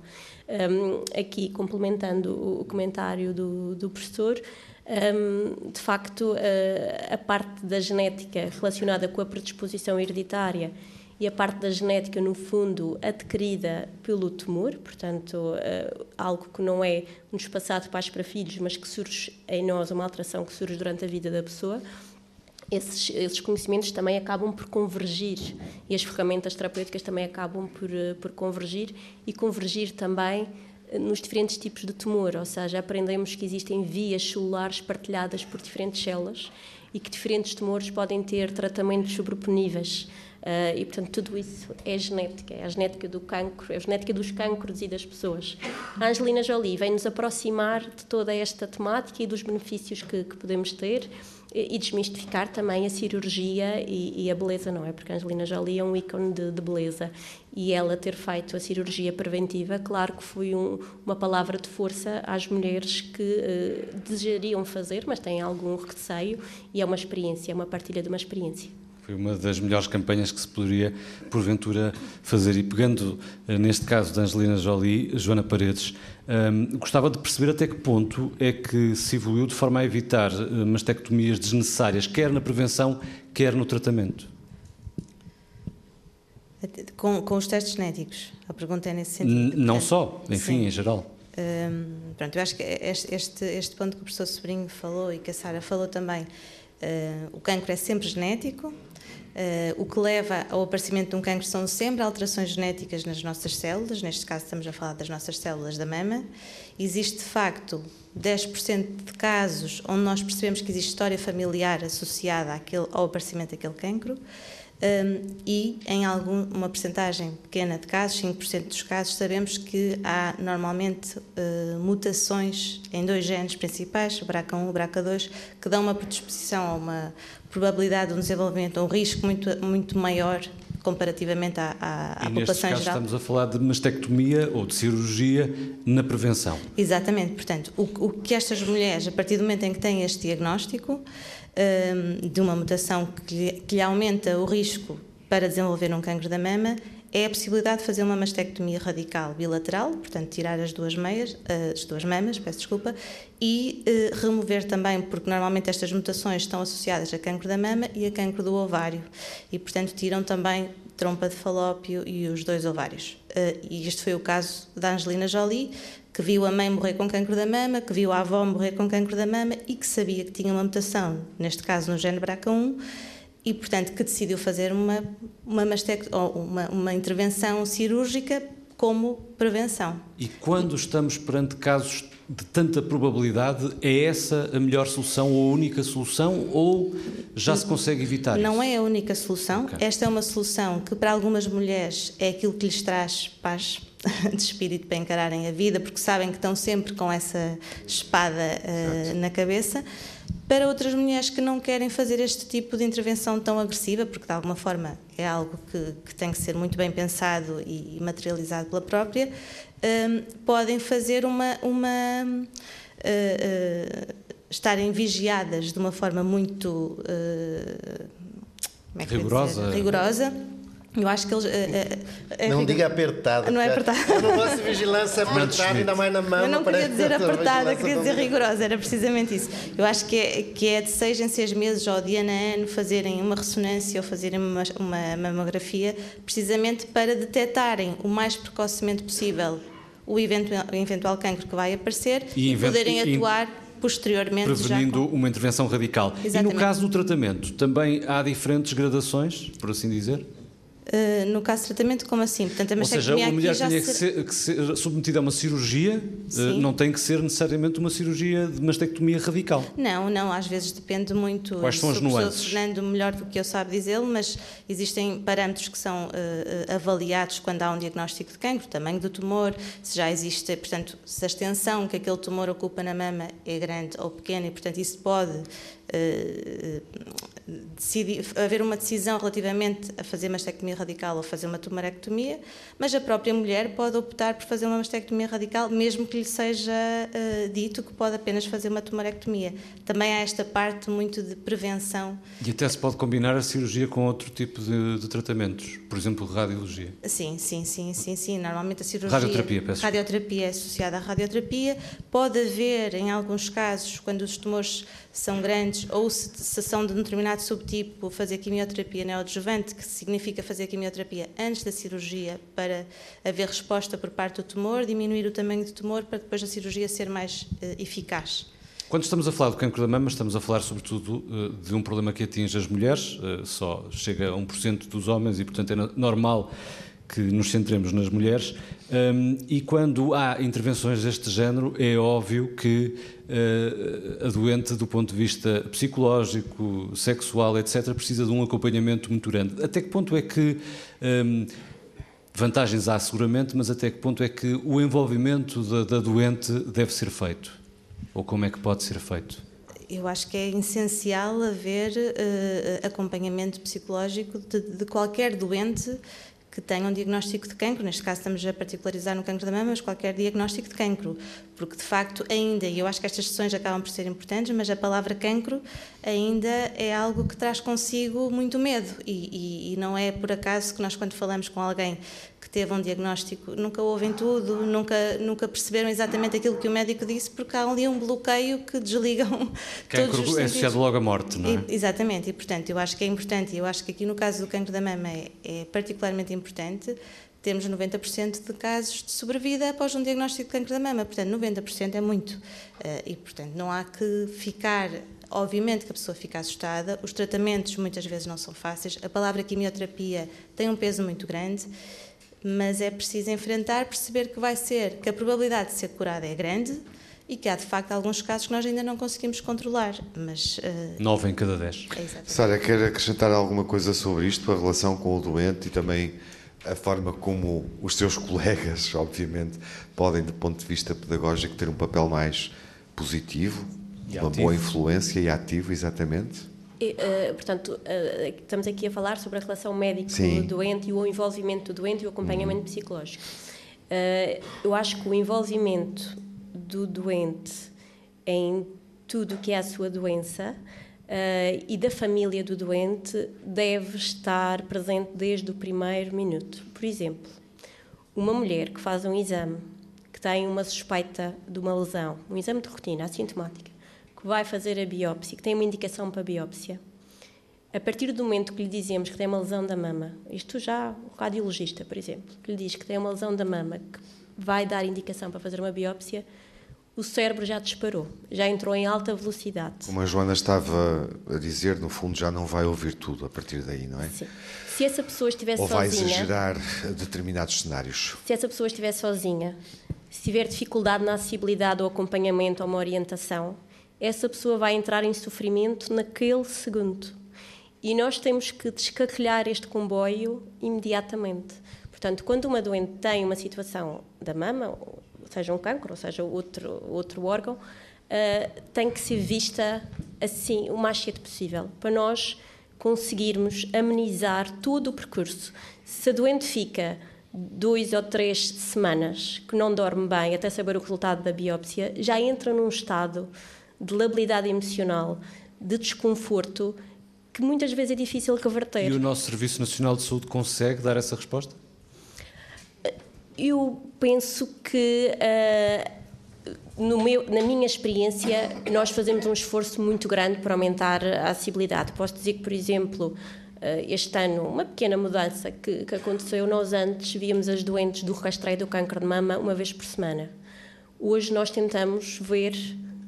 Um, aqui, complementando o comentário do, do professor, um, de facto, a, a parte da genética relacionada com a predisposição hereditária e a parte da genética, no fundo, adquirida pelo tumor, portanto, uh, algo que não é nos passado de pais para filhos, mas que surge em nós, uma alteração que surge durante a vida da pessoa, esses, esses, conhecimentos também acabam por convergir e as ferramentas terapêuticas também acabam por, eh, por convergir e convergir também eh, nos diferentes tipos de tumor, ou seja, aprendemos que existem vias celulares partilhadas por diferentes células e que diferentes tumores podem ter tratamentos sobreponíveis. Uh, e, portanto, tudo isso é genética, é a genética do cancro, é a genética dos cancros e das pessoas. A Angelina Jolie vem nos aproximar de toda esta temática e dos benefícios que, que podemos ter e desmistificar também a cirurgia e, e, a beleza, não é? Porque a Angelina Jolie é um ícone de, de beleza e ela ter feito a cirurgia preventiva, claro que foi um, uma palavra de força às mulheres que uh, desejariam fazer, mas têm algum receio e é uma experiência, é uma partilha de uma experiência. Foi uma das melhores campanhas que se poderia, porventura, fazer. E pegando, eh, neste caso, da Angelina Jolie, Joana Paredes, ehm, gostava de perceber até que ponto é que se evoluiu de forma a evitar eh, mastectomias desnecessárias, quer na prevenção, quer no tratamento. Com, com os testes genéticos? A pergunta é nesse sentido. Não só, enfim, Sim. em geral. Um, ehm, pronto, eu acho que este, este, este, ponto que o professor Sobrinho falou e que a Sara falou também, uh, o cancro é sempre genético, o que leva ao aparecimento de um cancro são sempre alterações genéticas nas nossas células, neste caso estamos a falar das nossas células da mama. Existe de facto 10% de casos onde nós percebemos que existe história familiar associada àquele, ao aparecimento daquele cancro. Um, e em algum, uma percentagem pequena de casos, 5% dos casos, sabemos que há normalmente uh, mutações em dois genes principais, o BRCA1 e o BRCA2, que dão uma predisposição a uma probabilidade de um desenvolvimento, um risco muito, muito maior comparativamente à, à, à população caso geral. estamos a falar de mastectomia ou de cirurgia na prevenção. Exatamente, portanto, o, o que estas mulheres, a partir do momento em que têm este diagnóstico, um, de uma mutação que, que lhe aumenta o risco para desenvolver um cancro da mama, é a possibilidade de fazer uma mastectomia radical bilateral, portanto, tirar as duas meias, as duas mamas, peço desculpa, e eh, remover também, porque normalmente estas mutações estão associadas a cancro da mama e a cancro do ovário, e portanto tiram também trompa de falópio e os dois ovários. Eh, e este foi o caso da Angelina Jolie, que viu a mãe morrer com cancro da mama, que viu a avó morrer com cancro da mama e que sabia que tinha uma mutação, neste caso no gene BRCA1, e, portanto, que decidiu fazer uma, uma, uma, uma intervenção cirúrgica como prevenção. E quando estamos perante casos de tanta probabilidade, é essa a melhor solução ou a única solução ou já se consegue evitar Não isso? é a única solução. Okay. Esta é uma solução que para algumas mulheres é aquilo que lhes traz paz de espírito para encararem a vida, porque sabem que estão sempre com essa espada uh, na cabeça para outras mulheres que não querem fazer este tipo de intervenção tão agressiva, porque de alguma forma é algo que, que tem que ser muito bem pensado e, materializado pela própria, um, podem fazer uma. uma uh, uh, estarem vigiadas de uma forma muito. Uh, é rigorosa. rigorosa eu acho que eles. É, é, não diga apertada. Não é apertada. Eu não gosto de vigilância apertada, ainda mais na mão. Eu não queria dizer apertada, queria dizer rigorosa, era precisamente isso. Eu acho que é, que é de seis em seis meses ou de ano a ano fazerem uma ressonância ou fazerem uma, uma mamografia, precisamente para detectarem o mais precocemente possível o eventual, o eventual cancro que vai aparecer e, e poderem atuar posteriormente prevenindo com... uma intervenção radical. Exatamente. E no caso do tratamento, também há diferentes gradações, por assim dizer? Uh, no caso de tratamento, como assim? Portanto, a Ou seja, a mulher tinha que, ser, que ser submetida a uma cirurgia, uh, não tem que ser necessariamente uma cirurgia de mastectomia radical. Não, não, às vezes depende muito. Quais são as nuances? O Fernando melhor do que eu sabe dizê-lo, mas existem parâmetros que são uh, avaliados quando há um diagnóstico de cancro, tamanho do tumor, se já existe, portanto, se a extensão que aquele tumor ocupa na mama é grande ou pequena e, portanto, isso pode decidir, haver uma decisão relativamente a fazer mastectomia radical ou fazer uma tumorectomia, mas a própria mulher pode optar por fazer uma mastectomia radical, mesmo que lhe seja uh, dito que pode apenas fazer uma tumorectomia. Também há esta parte muito de prevenção. E até se pode combinar a cirurgia com outro tipo de, de tratamentos, por exemplo, radiologia. Sim, sim, sim, sim, sim. Normalmente a cirurgia. Radioterapia, peço. Radioterapia é associada à radioterapia. Pode haver, em alguns casos, quando os tumores são grandes ou se, se são de um determinado subtipo, fazer quimioterapia neoadjuvante, que significa fazer quimioterapia antes da cirurgia para haver resposta por parte do tumor, diminuir o tamanho do tumor para depois a cirurgia ser mais uh, eficaz. Quando estamos a falar do cancro da mama, estamos a falar sobretudo uh, de um problema que atinge as mulheres, uh, só chega a 1% dos homens e, portanto, é normal que nos centremos nas mulheres. Um, e quando há intervenções deste género, é óbvio que uh, a doente, do ponto de vista psicológico, sexual, etc., precisa de um acompanhamento muito grande. Até que ponto é que. Um, vantagens há seguramente, mas até que ponto é que o envolvimento da, da doente deve ser feito? Ou como é que pode ser feito? eu acho que é essencial haver uh, acompanhamento psicológico de, de, qualquer doente que tenham diagnóstico de cancro, neste caso estamos a particularizar no cancro da mama, mas qualquer diagnóstico de cancro, porque de facto ainda, e eu acho que estas sessões acabam por ser importantes, mas a palavra cancro ainda é algo que traz consigo muito medo. E, e, e não é por acaso que nós quando falamos com alguém que teve um diagnóstico, nunca ouvem tudo, nunca, nunca perceberam exatamente aquilo que o médico disse, porque há ali um bloqueio que desligam cancro todos os é associado logo à morte, não é? E, exatamente, e portanto eu acho que é importante, eu acho que aqui no caso do cancro da mama é, é particularmente importante, temos 90% de casos de sobrevida após um diagnóstico de cancro da mama, portanto 90% é muito, eh, e portanto não há que ficar Obviamente que a pessoa fica assustada, os tratamentos muitas vezes não são fáceis, a palavra quimioterapia tem um peso muito grande mas é preciso enfrentar, perceber que vai ser, que a probabilidade de ser curada é grande e que há de facto alguns casos que nós ainda não conseguimos controlar. Mas, uh, 9 em cada 10. É Sara, quer acrescentar alguma coisa sobre isto, a relação com o doente e também a forma como os seus colegas, obviamente, podem, do ponto de vista pedagógico, ter um papel mais positivo, e uma ativo. boa influência e ativo, exatamente? E, uh, portanto, uh, estamos aqui a falar sobre a relação médico-doente e o envolvimento do doente e o acompanhamento uhum. psicológico. Uh, eu acho que o envolvimento do doente em tudo o que é a sua doença e da família do doente deve estar presente desde o primeiro minuto. Por exemplo, uma mulher que faz um exame, que tem uma suspeita de uma lesão, um exame de rotina assintomática, que vai fazer a biópsia, que tem uma indicação para a biópsia, a partir do momento que lhe dizemos que tem uma lesão da mama, isto já o radiologista, por exemplo, que lhe diz que tem uma lesão da mama, que vai dar indicação para fazer uma biópsia, o cérebro já disparou, já entrou em alta velocidade. Como a Joana estava a dizer, no fundo já não vai ouvir tudo a partir daí, não é? Sim. Se essa pessoa estiver Ou sozinha... Ou vai exagerar determinados cenários. Se essa pessoa estiver sozinha, se tiver dificuldade na acessibilidade ou acompanhamento ou uma orientação, essa pessoa vai entrar em sofrimento naquele segundo. E nós temos que descarrilhar este comboio imediatamente. Portanto, quando uma doente tem uma situação da mama, seja um cancro, ou seja outro, outro órgão, uh, tem que ser vista assim o mais cedo possível, para nós conseguirmos amenizar todo o percurso. Se a doente fica duas ou três semanas que não dorme bem até saber o resultado da biópsia, já entra num estado de labilidade emocional, de desconforto, que muitas vezes é difícil reverter. E o nosso Serviço Nacional de Saúde consegue dar essa resposta? Eu penso que, uh, meu, na minha experiência, nós fazemos um esforço muito grande para aumentar a acessibilidade. Posso dizer que, por exemplo, uh, este ano, uma pequena mudança que, que, aconteceu, nós antes víamos as doentes do rastreio do câncer de mama uma vez por semana. Hoje nós tentamos ver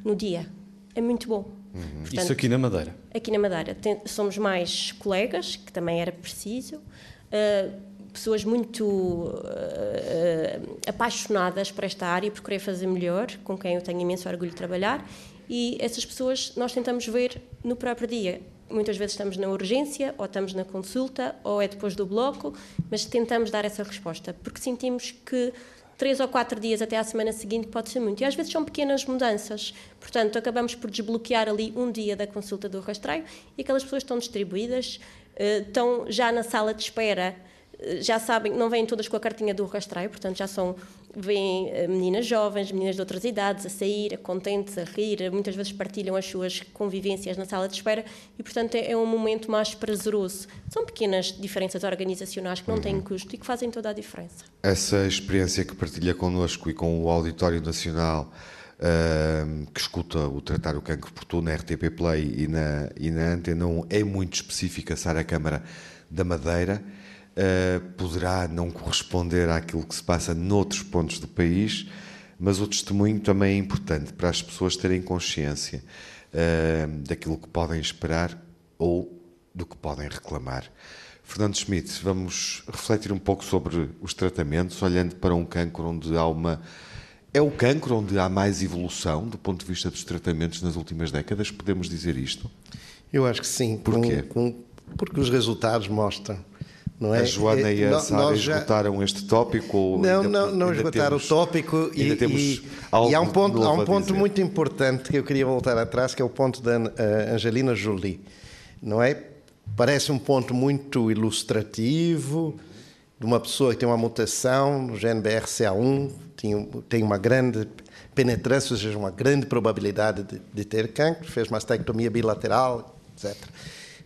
no dia. É muito bom. Uhum. Portanto, Isso aqui na Madeira? Aqui na Madeira. Tem, somos mais colegas, que também era preciso. Uh, pessoas muito uh, apaixonadas por esta área, por querer fazer melhor, com quem eu tenho imenso orgulho de trabalhar, e essas pessoas nós tentamos ver no próprio dia. Muitas vezes estamos na urgência, ou estamos na consulta, ou é depois do bloco, mas tentamos dar essa resposta, porque sentimos que três ou quatro dias até à semana seguinte pode ser muito. E às vezes são pequenas mudanças. Portanto, acabamos por desbloquear ali um dia da consulta do rastreio e aquelas pessoas estão distribuídas, uh, estão já na sala de espera já sabem, não vêm todas com a cartinha do rastreio, portanto já são, vêm eh, meninas jovens, meninas de outras idades, a sair, contentes, a rir, muitas vezes partilham as suas convivências na sala de espera e, portanto, é, é um momento mais prazeroso. São pequenas diferenças organizacionais que não têm uhum. custo e que fazem toda a diferença. Essa experiência que partilha connosco e com o Auditório Nacional Uh, que escuta o Tratar o Cancro por Tu na RTP Play e na, e na Antena 1 é muito específica, Sara Câmara da Madeira uh, poderá não corresponder àquilo que se passa noutros pontos do país, mas o testemunho também é importante para as pessoas terem consciência uh, daquilo que podem esperar ou do que podem reclamar. Fernando Schmidt, vamos refletir um pouco sobre os tratamentos, olhando para um cancro onde há uma. É o cancro onde há mais evolução do ponto de vista dos tratamentos nas últimas décadas? Podemos dizer isto? Eu acho que sim. Porquê? Com, com, porque os resultados mostram não é? A Joana e a Sara esgotaram já... este tópico? Não, não, não esgotaram temos, o tópico e, e, e, há um ponto, há um ponto muito importante que eu queria voltar atrás, que é o ponto da Angelina Jolie. Não é? Parece um ponto muito ilustrativo de uma pessoa que tem uma mutação no gene BRCA1, tem, tem uma grande penetrância, ou seja, uma grande probabilidade de, de ter cancro, fez mastectomia bilateral, etc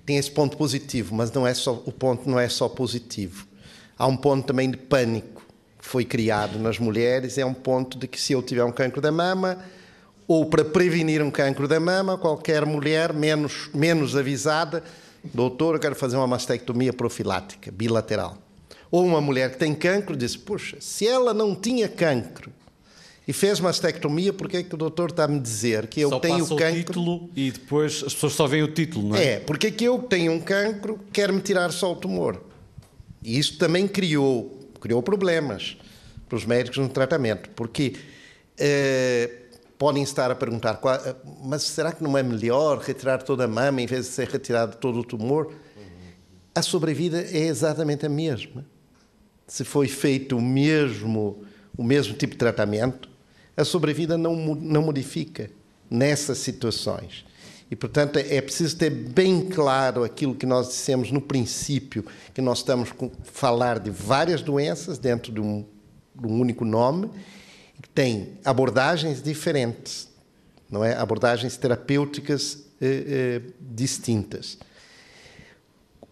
tem esse ponto positivo, mas não é só o ponto não é só positivo. Há um ponto também de pânico que foi criado nas mulheres, é um ponto de que se eu tiver um cancro da mama ou para prevenir um cancro da mama, qualquer mulher menos menos avisada, doutor, eu quero fazer uma mastectomia profilática bilateral. Ou uma mulher que tem cancro diz: "Puxa, se ela não tinha cancro e fez mastectomia, porque é que o doutor está a me dizer que eu só tenho passa cancro? o título e depois as pessoas só veem o título, não é? É, porque é que eu tenho um cancro, quer-me tirar só o tumor. E isso também criou, criou problemas para os médicos no tratamento, porque eh, podem estar a perguntar, mas será que não é melhor retirar toda a mama em vez de ser retirado todo o tumor? A sobrevida é exatamente a mesma. Se foi feito o mesmo, o mesmo tipo de tratamento, a sobrevida não, não modifica nessas situações. E, portanto, é preciso ter bem claro aquilo que nós dissemos no princípio, que nós estamos a falar de várias doenças dentro de um, de um único nome, que tem abordagens diferentes, não é? Abordagens terapêuticas eh, eh, distintas.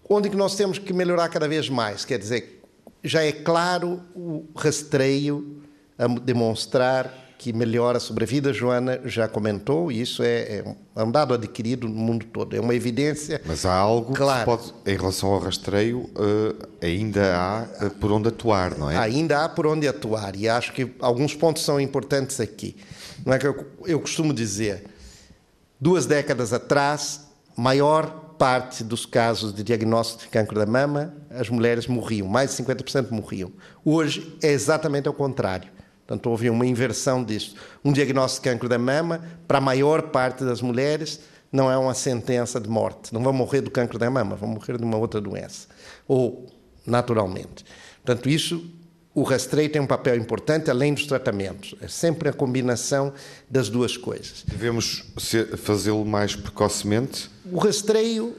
Onde que nós temos que melhorar cada vez mais? Quer dizer, já é claro o rastreio a demonstrar que melhora a sobrevida, a Joana já comentou, e isso é, é, um dado adquirido no mundo todo, é uma evidência. Mas há algo claro. pode, em relação ao rastreio, uh, ainda há uh, por onde atuar, não é? Ainda há por onde atuar, e acho que alguns pontos são importantes aqui. Não é que eu, eu costumo dizer, duas décadas atrás, maior parte dos casos de diagnóstico de cancro da mama, as mulheres morriam, mais de 50% morriam. Hoje é exatamente ao contrário. Portanto, houve uma inversão disso. Um diagnóstico de cancro da mama, para a maior parte das mulheres, não é uma sentença de morte. Não vão morrer do cancro da mama, vão morrer de uma outra doença. Ou naturalmente. Portanto, isso, o rastreio tem um papel importante, além dos tratamentos. É sempre a combinação das duas coisas. Devemos fazê-lo mais precocemente? O rastreio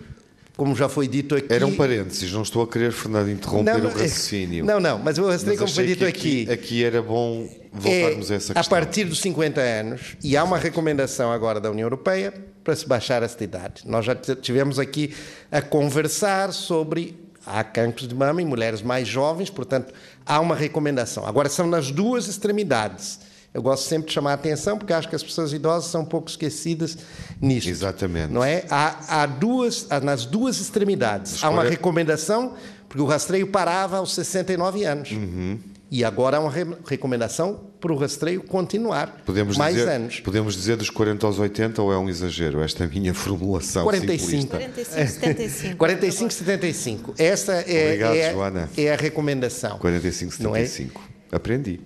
como já foi dito aqui. Era um parênteses, não estou a querer, Fernando, interromper não, o raciocínio. Não, não, mas eu rastreio, como foi dito aqui, aqui. Aqui era bom voltarmos é, a essa questão. A partir dos 50 anos, e há uma recomendação agora da União Europeia para se baixar esta idade. Nós já tivemos aqui a conversar sobre. Há cancros de mama em mulheres mais jovens, portanto, há uma recomendação. Agora, são nas duas extremidades eu gosto sempre de chamar a atenção, porque acho que as pessoas idosas são um pouco esquecidas nisso. Exatamente. Não é? Há, há duas, há, nas duas extremidades. Há uma recomendação, porque o rastreio parava aos 69 anos. Uhum. E agora há uma re recomendação para o rastreio continuar podemos mais dizer, anos. Podemos dizer dos 40 aos 80 ou é um exagero esta minha formulação 45. 45, 75. 45, 75. Essa é, Obrigado, é, Joana. é a recomendação. 45, 75. É? Aprendi.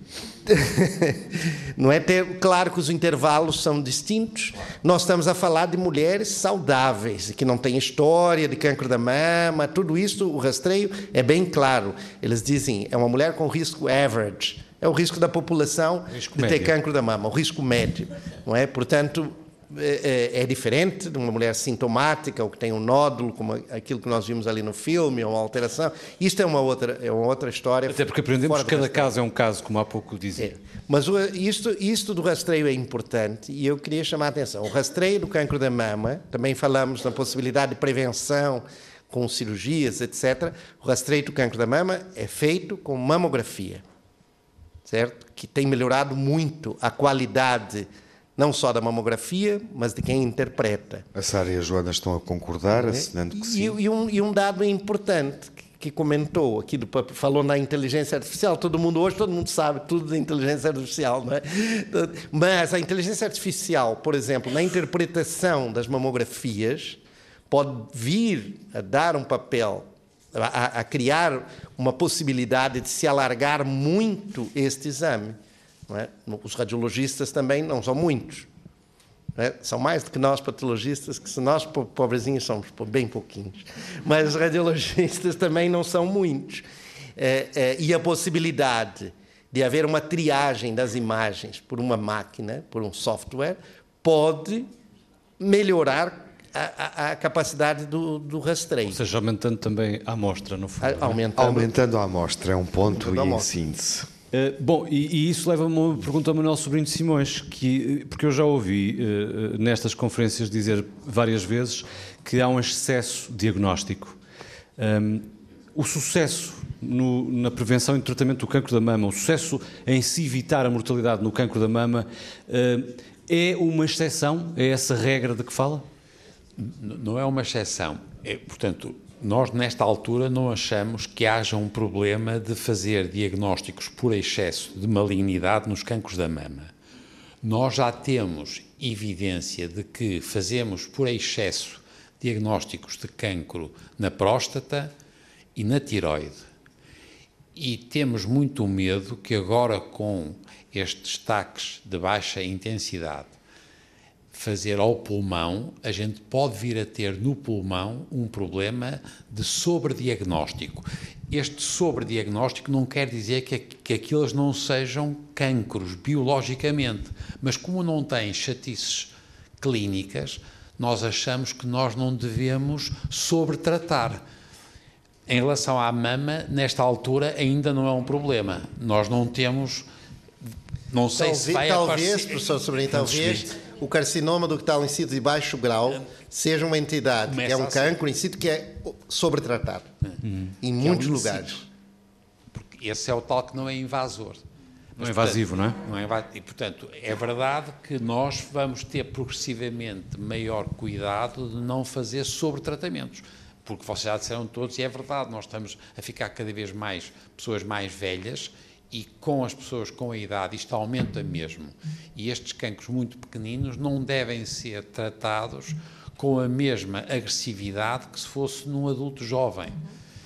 não é ter claro que os intervalos são distintos. Nós estamos a falar de mulheres saudáveis, que não têm história de cancro da mama, tudo isso, o rastreio é bem claro. Eles dizem, é uma mulher com risco average, é o risco da população risco de médio. ter cancro da mama, o risco médio, não é? Portanto, é, é, é, diferente de uma mulher sintomática ou que tem um nódulo, como aquilo que nós vimos ali no filme, ou uma alteração. Isto é uma outra, é uma outra história. Até porque aprendemos que cada caso é um caso, como há pouco dizia. É. Mas o, isto, isto do rastreio é importante e eu queria chamar a atenção. O rastreio do cancro da mama, também falamos na possibilidade de prevenção com cirurgias, etc. O rastreio do cancro da mama é feito com mamografia, certo? Que tem melhorado muito a qualidade não só da mamografia, mas de quem interpreta. A Sara e a Joana estão a concordar, é? assinando que sim. E, e, um, e um dado importante que, que comentou aqui, do, falou na inteligência artificial, todo mundo hoje, todo mundo sabe tudo da inteligência artificial, não é? Mas a inteligência artificial, por exemplo, na interpretação das mamografias, pode vir a dar um papel a, a, criar uma possibilidade de se alargar muito este exame. É? Os radiologistas também não são muitos. É? São mais do que nós patologistas, que se nós pobrezinhos somos bem pouquinhos. Mas os radiologistas também não são muitos. É, é, e a possibilidade de haver uma triagem das imagens por uma máquina, por um software, pode melhorar a, a, a capacidade do, do, rastreio. Ou seja, aumentando também a amostra, no fundo. A, aumentando, aumentando a amostra, é um ponto e em síntese. Uh, bom, e, e, isso leva-me a uma pergunta ao Manuel Sobrinho de Simões, que, porque eu já ouvi uh, nestas conferências dizer várias vezes que há um excesso diagnóstico. Um, o sucesso no, na prevenção e tratamento do cancro da mama, o sucesso em se evitar a mortalidade no cancro da mama, uh, é uma exceção? É essa regra de que fala? Não é uma exceção. É, portanto, nós, nesta altura, não achamos que haja um problema de fazer diagnósticos por excesso de malignidade nos cancros da mama. Nós já temos evidência de que fazemos por excesso diagnósticos de cancro na próstata e na tiroide. E temos muito medo que agora, com estes destaques de baixa intensidade fazer ao pulmão, a gente pode vir a ter no pulmão um problema de sobrediagnóstico. Este sobrediagnóstico não quer dizer que, que aqueles não sejam cancros biologicamente, mas como não têm chatices clínicas, nós achamos que nós não devemos sobretratar. Em relação à mama, nesta altura ainda não é um problema. Nós não temos. Não sei talvez, se vai Talvez, aparecer... professor Sobrinho, talvez o carcinoma do tal incito de baixo grau seja uma entidade que é um Começa a ser. cancro incito que é sobretratado em Que é muitos um lugares. Porque esse é o tal que não é invasor. Não é invasivo, não é? Não é. E, portanto, é verdade que nós vamos ter progressivamente maior cuidado de não fazer sobretratamentos. Porque vocês já disseram todos, e é verdade, nós estamos a ficar cada vez mais pessoas mais velhas e com as pessoas com a idade isto aumenta mesmo. E estes cancros muito pequeninos não devem ser tratados com a mesma agressividade que se fosse num adulto jovem.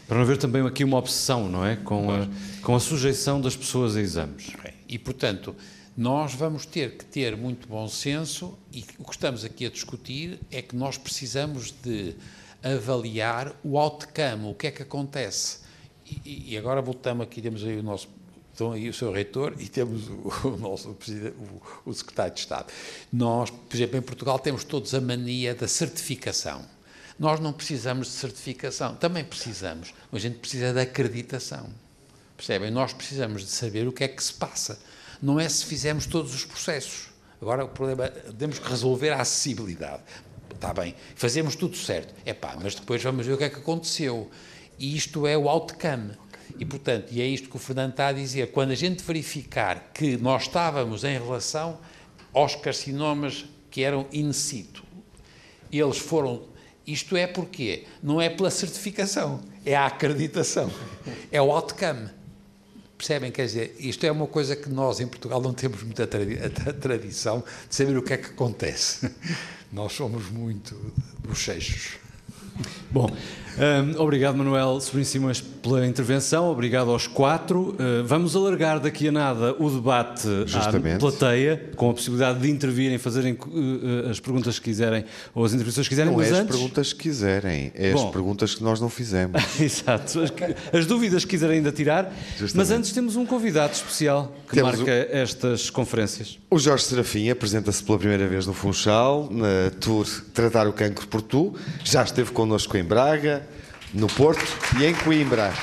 Para não haver também aqui uma obsessão, não é? Com a, com a sujeição das pessoas a exames. E, portanto, nós vamos ter que ter muito bom senso e o que estamos aqui a discutir é que nós precisamos de avaliar o outcome, o que é que acontece. E, e agora voltamos aqui, temos aí o nosso estão aí o seu reitor e temos o, o nosso o, o secretário de Estado. Nós, por exemplo, em Portugal temos todos a mania da certificação. Nós não precisamos de certificação, também precisamos, mas a gente precisa de acreditação. Percebem? Nós precisamos de saber o que é que se passa. Não é se fizermos todos os processos. Agora o problema, temos que resolver a acessibilidade. Está bem, fazemos tudo certo. É pá, mas depois vamos ver o que é que aconteceu. E isto é o outcome. E, portanto, e é isto que o Fernando está a dizer, quando a gente verificar que nós estávamos em relação aos carcinomas que eram in situ, eles foram. Isto é porquê? Não é pela certificação, é a acreditação, é o outcome. Percebem? Quer dizer, isto é uma coisa que nós em Portugal não temos muita tradição de saber o que é que acontece. Nós somos muito bochechos. Bom, hum, obrigado Manuel Sobrinho Simões pela intervenção, obrigado aos quatro. Uh, vamos alargar daqui a nada o debate Justamente. à plateia, com a possibilidade de intervirem, fazerem uh, as perguntas que quiserem ou as intervenções que quiserem, Não é as antes... perguntas que quiserem, é as Bom. perguntas que nós não fizemos. Exato, as, que- as dúvidas que quiserem ainda tirar, Justamente. mas antes temos um convidado especial que Temos marca estas conferências. O Jorge Serafim apresenta-se pela primeira vez no Funchal, na tour Tratar o Cancro por Tu. Já esteve connosco em Braga, no Porto e em Coimbra.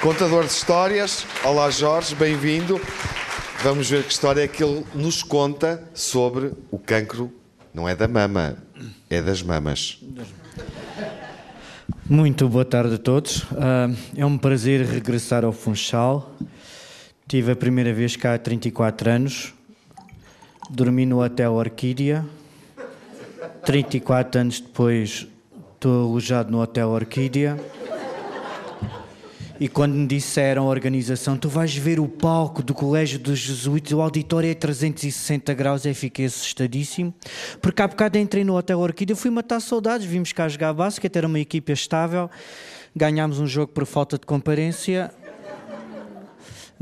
Contador de histórias. Olá, Jorge, bem-vindo. Vamos ver que história é que ele nos conta sobre o cancro. Não é da mama, é das mamas. Muito boa tarde a todos. Ah, é um prazer regressar ao Funchal. Tive a primeira vez cá há 34 anos. Dormi no Hotel Orquídea. 34 anos depois estou alojado no Hotel Orquídea. E quando me disseram a organização, tu vais ver o palco do Colégio dos Jesuítas, o auditório é 360 graus, eu fiquei assustadíssimo. Porque há bocado entrei no Hotel Orquídea, fui matar saudades, vimos cá jogar basquete, era uma equipa estável, ganhámos um jogo por falta de comparência,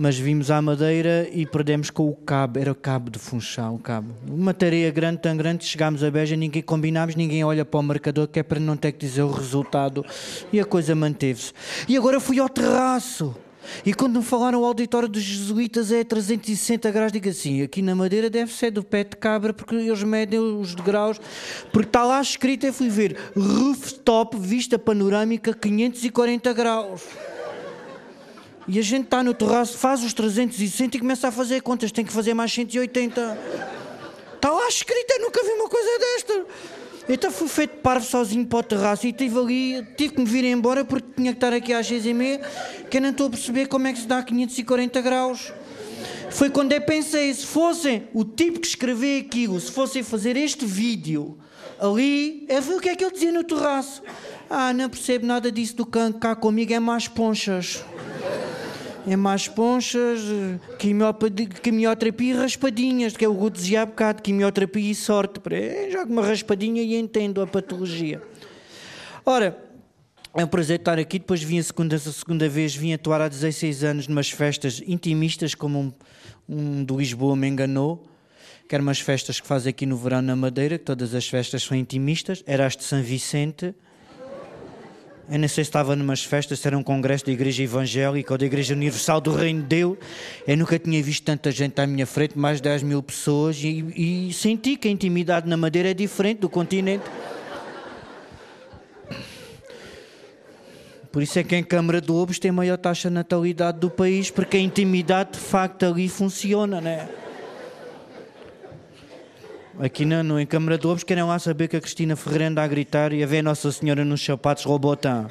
mas vimos à Madeira e perdemos com o cabo, era o cabo de Funchal, o cabo. Uma tarefa grande, tão grande, chegámos a Beja, ninguém combinámos, ninguém olha para o marcador, que é para não ter que dizer o resultado, e a coisa manteve-se. E agora fui ao terraço. E quando me falaram o auditório dos jesuítas é 360 graus, digo assim, aqui na Madeira deve ser do pé de cabra, porque eles medem os degraus, porque está lá escrito, eu fui ver, rooftop, vista panorâmica, 540 graus. E a gente está no terraço, faz os 360 e começa a fazer contas, tem que fazer mais 180. Está lá escrito, eu nunca vi uma coisa desta. Então fui feito parvo sozinho para o terraço e estive ali, tive que me vir embora porque tinha que estar aqui às seis e meia, que eu não estou a perceber como é que se dá 540 graus. Foi quando eu pensei, se fossem o tipo que escreveu aquilo, se fossem fazer este vídeo ali, eu vi o que é que ele dizia no terraço. Ah, não percebo nada disso do canto cá comigo, é mais ponchas. É mais ponchas, quimioterapia e raspadinhas, que é o que eu dizia há bocado, quimioterapia e sorte. Eh, Jogo uma raspadinha e entendo a patologia. Ora, é um prazer estar aqui. Depois vim a segunda, a segunda vez, vim atuar há 16 anos numas festas intimistas, como um, Um de Lisboa me enganou. Que eram umas festas que faz aqui no verão na Madeira, que todas as festas são intimistas. Era as de São Vicente. Eu não sei se estava numas festas, se era um congresso da Igreja Evangélica ou da Igreja Universal do Reino de Deus. Eu nunca tinha visto tanta gente à minha frente, mais de 10 mil pessoas, e, e senti que a intimidade na Madeira é diferente do continente. Por isso é que em Câmara de Lobos tem maior taxa de natalidade do país, porque a intimidade de facto ali funciona, né? Aqui no, em Câmara de Lobos querem lá saber que a Cristina Ferreira anda a gritar e a ver Nossa Senhora nos sapatos robotão.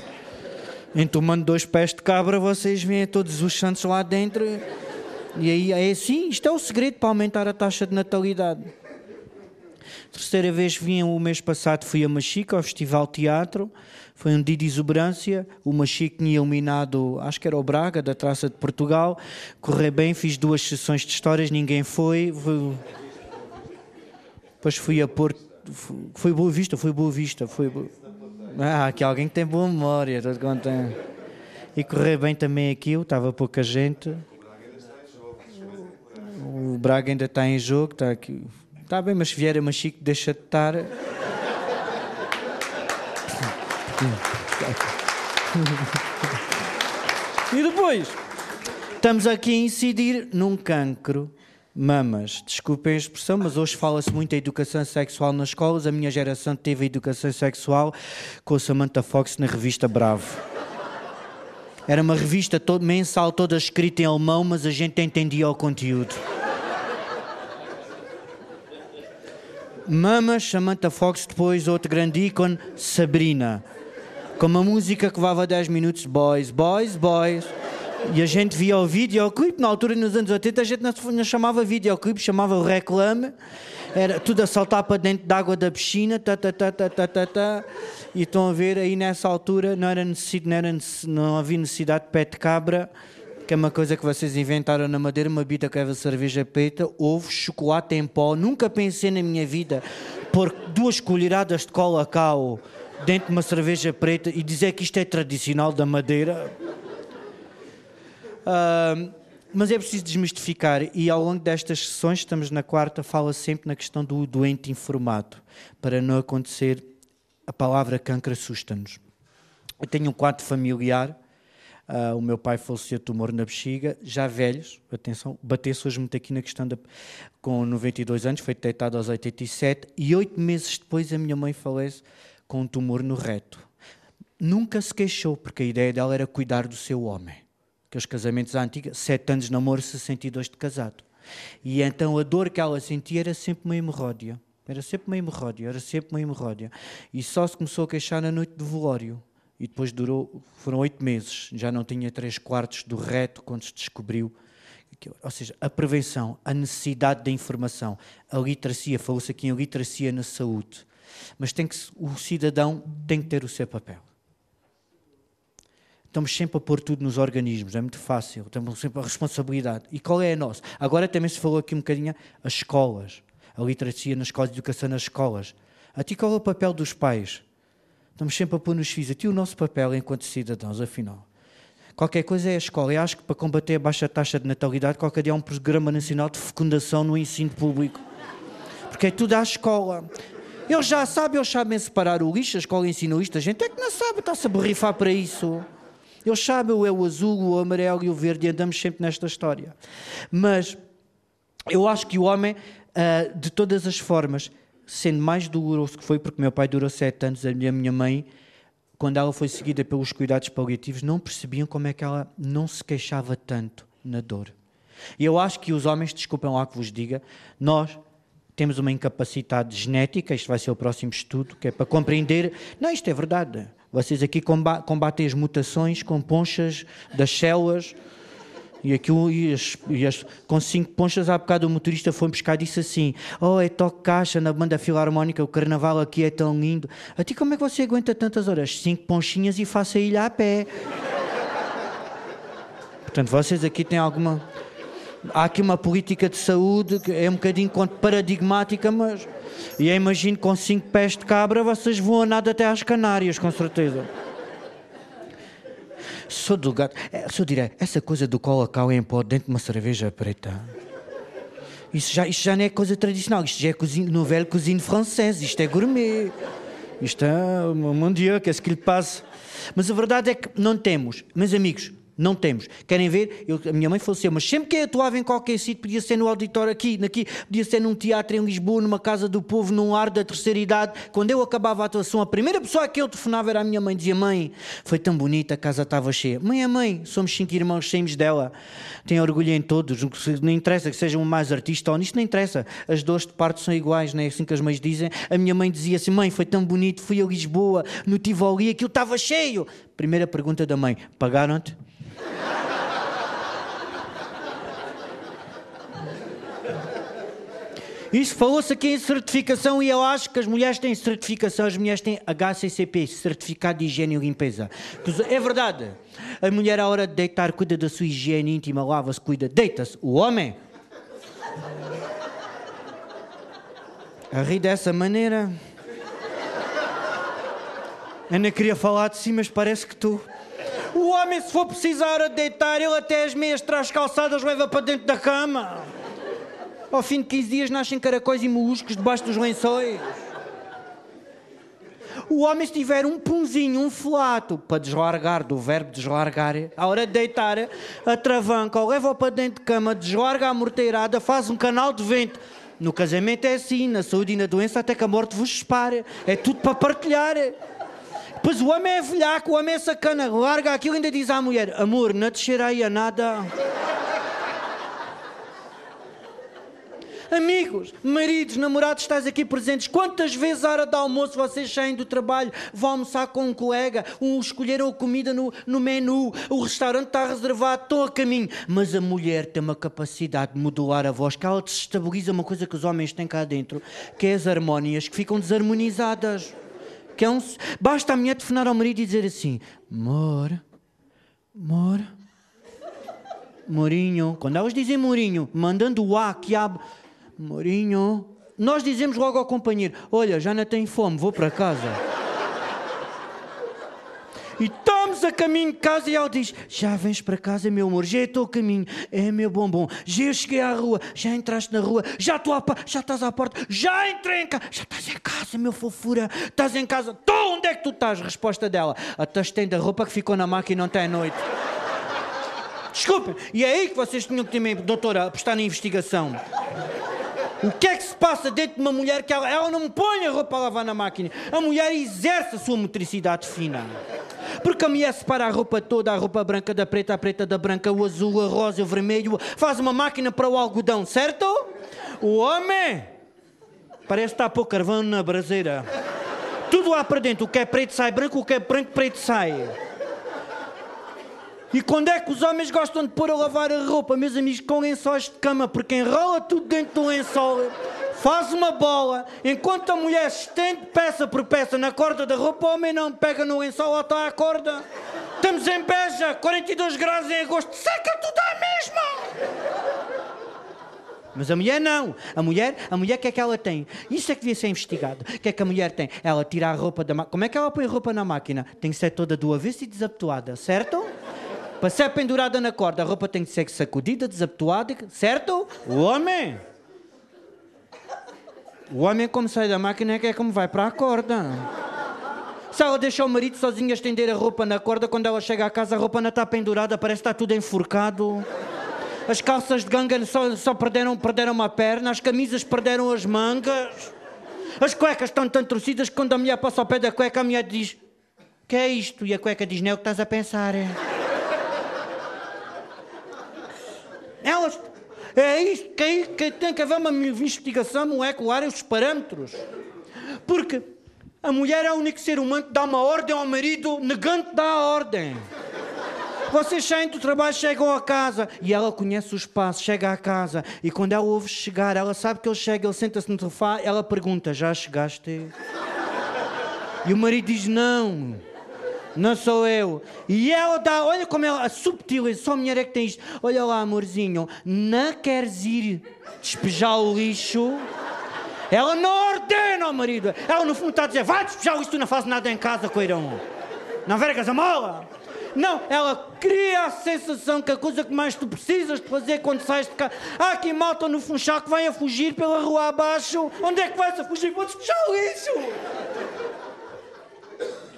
Entomando dois pés de cabra, vocês veem todos os santos lá dentro. E aí é assim, isto é o segredo para aumentar a taxa de natalidade. Terceira vez vim o mês passado, fui a Machica, ao Festival Teatro. Foi um dia de exuberância. O Machico tinha eliminado, acho que era o Braga, da Traça de Portugal. Correu bem, fiz duas sessões de histórias, ninguém foi. foi... Depois fui a Porto. Foi Boa Vista, foi Boa Vista. Foi... Ah, aqui alguém que tem boa memória, estou contente. E correu bem também aquilo, estava pouca gente. O Braga ainda está em jogo, está aqui. Está bem, mas se vier a Machico, deixa de estar. E depois, estamos aqui a incidir num cancro. Mamas, desculpem a expressão, mas hoje fala-se muito da educação sexual nas escolas. A minha geração teve a educação sexual com a Samantha Fox na revista Bravo. Era uma revista todo, mensal, toda escrita em alemão, mas a gente entendia o conteúdo. Mamas, Samantha Fox, depois outro grande ícone, Sabrina. Com uma música que levava 10 minutos, boys, boys, boys. E a gente via o videoclipe, na altura, nos anos 80, a gente não chamava videoclipe, chamava o reclame. Era tudo a saltar para dentro da água da piscina, tá, tá, tá, tá, tá, tá, tá. E estão a ver, aí nessa altura não, era necessidade, não, era, não havia necessidade de pé de cabra, que é uma coisa que vocês inventaram na Madeira, uma bita que leva cerveja preta, ovo, chocolate em pó. Nunca pensei na minha vida pôr duas colheradas de cola cao dentro de uma cerveja preta e dizer que isto é tradicional da Madeira. Mas é preciso desmistificar, e ao longo destas sessões, estamos na quarta, fala sempre na questão do doente informado, para não acontecer, a palavra cancro assusta-nos. Eu tenho um quadro familiar Uh, o meu pai faleceu de tumor na bexiga, já velhos, atenção, bateu-se hoje muito aqui na questão da. com 92 anos, foi detectado aos 87, e oito meses depois a minha mãe falece com um tumor no reto. Nunca se queixou, porque a ideia dela era cuidar do seu homem. Que os casamentos antigos, sete anos de namoro, 62 de casado. E então a dor que ela sentia era sempre uma hemorródia. Era sempre uma hemorródia, era sempre uma hemorródia. E só se começou a queixar na noite do velório e depois durou, foram oito meses, já não tinha três quartos do reto quando se descobriu. Ou seja, a prevenção, a necessidade da informação, a literacia, falou-se aqui em literacia na saúde, mas tem que, o cidadão tem que ter o seu papel. Estamos sempre a pôr tudo nos organismos, é muito fácil, temos sempre a responsabilidade. E qual é a nossa? Agora também se falou aqui um bocadinho as escolas, a literacia nas escolas, a educação nas escolas. A ti qual é o papel dos pais? Estamos sempre a pôr nos fios. Aqui o nosso papel enquanto cidadãos, afinal. Qualquer coisa é a escola. Eu acho que para combater a baixa taxa de natalidade, qualquer dia há um programa nacional de fecundação no ensino público. Porque é tudo à escola. Eles já sabem, eles sabem separar o lixo, a escola ensina o lixo. A gente é que não sabe, está-se a borrifar para isso. Eles sabem o é o azul, o amarelo e o verde e andamos sempre nesta história. Mas eu acho que o homem, ah, de todas as formas, sendo mais doloroso que foi, porque meu pai durou sete anos, a minha mãe, quando ela foi seguida pelos cuidados paliativos, não percebiam como é que ela não se queixava tanto na dor. E eu acho que os homens, desculpem lá que vos diga, nós temos uma incapacidade genética, isto vai ser o próximo estudo, que é para compreender. Não, isto é verdade. Vocês aqui combatem as mutações com ponchas das células e aquilo, e as, e as, com cinco ponchas, há bocado o motorista foi buscar e disse assim: Oh, é toque caixa na banda filarmónica, o carnaval aqui é tão lindo. A ti, como é que você aguenta tantas horas? Cinco ponchinhas e faça a ilha a pé. Portanto, vocês aqui têm alguma. Há aqui uma política de saúde que é um bocadinho paradigmática, mas. E eu imagino com cinco pés de cabra vocês voam nada até às Canárias, com certeza. Sou do gato. É, sou direto. Essa coisa do colacau em pó dentro de uma cerveja preta. Isso já, isto já não é coisa tradicional, isto já é cozinha, novela cozinha francesa, isto é gourmet. Isto é, mon Dieu, qu'est-ce qu'il passe? Mas a verdade é que não temos. Meus amigos, não temos. Querem ver? Eu, a minha mãe faleceu, mas sempre que eu atuava em qualquer sítio, podia ser no auditório aqui, aqui, podia ser num teatro em Lisboa, numa casa do povo, num ar da terceira idade. Quando eu acabava a atuação, a primeira pessoa que eu telefonava era a minha mãe. Dizia: Mãe, foi tão bonita, a casa estava cheia. Mãe é mãe, somos cinco irmãos, saímos dela. Tem orgulho em todos. Não interessa que sejam mais artista ou nisto, não interessa. As dores de parto são iguais, não é assim que as mães dizem. A minha mãe dizia assim: Mãe, foi tão bonito, fui a Lisboa, no Tivoli, aquilo estava cheio. Primeira pergunta da mãe: Pagaram-te? Isso falou-se aqui em certificação e eu acho que as mulheres têm certificação, as mulheres têm HCCP, Certificado de Higiene e Limpeza. É verdade. A mulher, à hora de deitar, cuida da sua higiene íntima, lava-se, cuida, deita-se. O homem. A rir dessa maneira. Não queria falar de si, mas parece que tu. O homem, se for hora de deitar, ele até as meias traz calçadas, leva para dentro da cama. Ao fim de 15 dias nascem caracóis e moluscos debaixo dos lençóis. O homem, se tiver um punzinho, um flato, para deslargar, do verbo deslargar, à hora de deitar, atravanca, leva-o para dentro de cama, deslarga a morteirada, faz um canal de vento. No casamento é assim, na saúde e na doença, até que a morte vos separe. É tudo para partilhar. Pois o homem é velhaco, o homem é sacana, larga aquilo e ainda diz à mulher: Amor, não te cheirei a nada. Amigos, maridos, namorados, estás aqui presentes. Quantas vezes à hora do almoço vocês saem do trabalho, vão almoçar com um colega, um, escolheram a comida no, no menu, o restaurante está reservado, estão a caminho. Mas a mulher tem uma capacidade de modular a voz, que ela desestabiliza uma coisa que os homens têm cá dentro, que é as harmónias que ficam desarmonizadas. Basta a mulher telefonar ao marido e dizer assim: Amor, amor, Morinho. Quando elas dizem Morinho, mandando o A que abre. Mourinho. Nós dizemos logo ao companheiro: Olha, já não tenho fome, vou para casa. E estamos a caminho de casa e ela diz: Já vens para casa, meu amor, já estou a caminho. É, meu bombom, já cheguei à rua, já entraste na rua, já estou a já estás à porta, já entrei em casa, já estás em casa, meu fofura, estás em casa. Tô, onde é que tu estás? Resposta dela: Até estende a roupa que ficou na máquina ontem à noite. Desculpem, e é aí que vocês tinham que ter, doutora, apostar na investigação. O que é que se passa dentro de uma mulher que ela, ela não põe a roupa a lavar na máquina? A mulher exerce a sua motricidade fina. Porque a mulher separa a roupa toda, a roupa branca da preta, a preta da branca, o azul, a rosa, o vermelho, faz uma máquina para o algodão, certo? O homem parece estar a pôr carvão na braseira. Tudo lá para dentro, o que é preto sai branco, o que é branco preto sai. E quando é que os homens gostam de pôr a lavar a roupa, meus amigos, com lençóis de cama, porque enrola tudo dentro do lençol, faz uma bola, enquanto a mulher estende peça por peça na corda da roupa, o homem não pega no lençol ou está à corda. Estamos em Beja, 42 graus em agosto, seca tudo à mesma! Mas a mulher não. A mulher, a mulher, o que é que ela tem? Isso é que devia ser investigado. O que é que a mulher tem? Ela tira a roupa da máquina. Como é que ela põe a roupa na máquina? Tem que ser toda do avesso e desabotoada, certo? Para ser pendurada na corda, a roupa tem que ser sacudida, desabotoada, certo? O homem. O homem, como sai da máquina, é que é como vai para a corda. Se ela deixa o marido sozinho a estender a roupa na corda, quando ela chega à casa, a roupa não está pendurada, parece que está tudo enforcado. As calças de ganga só, só perderam, perderam uma perna, as camisas perderam as mangas. As cuecas estão tão torcidas que quando a mulher passa ao pé da cueca, a mulher diz: Que é isto? E a cueca diz: Não é o que estás a pensar. É. Elas. É isto que, que tem que haver uma investigação molecular, os parâmetros. Porque a mulher é o único ser humano que dá uma ordem ao marido, negante dá a ordem. Vocês saem do trabalho, chegam a casa e ela conhece o espaço, chega à casa e quando ela ouve chegar, ela sabe que ele chega, ele senta-se no sofá, ela pergunta: Já chegaste? E o marido diz: Não. Não sou eu. E ela dá, olha como ela, a subtileza, só a mulher é que tem isto. Olha lá, amorzinho, não queres ir despejar o lixo? Ela não ordena ao marido. Ela no fundo está a dizer, vai despejar o lixo, tu não fazes nada em casa, coirão. Não vergas a mola. Não, ela cria a sensação que a coisa que mais tu precisas de fazer quando sais de casa. Há aqui malta no Funchal que vai a fugir pela rua abaixo. Onde é que vais a fugir? Vou despejar o lixo!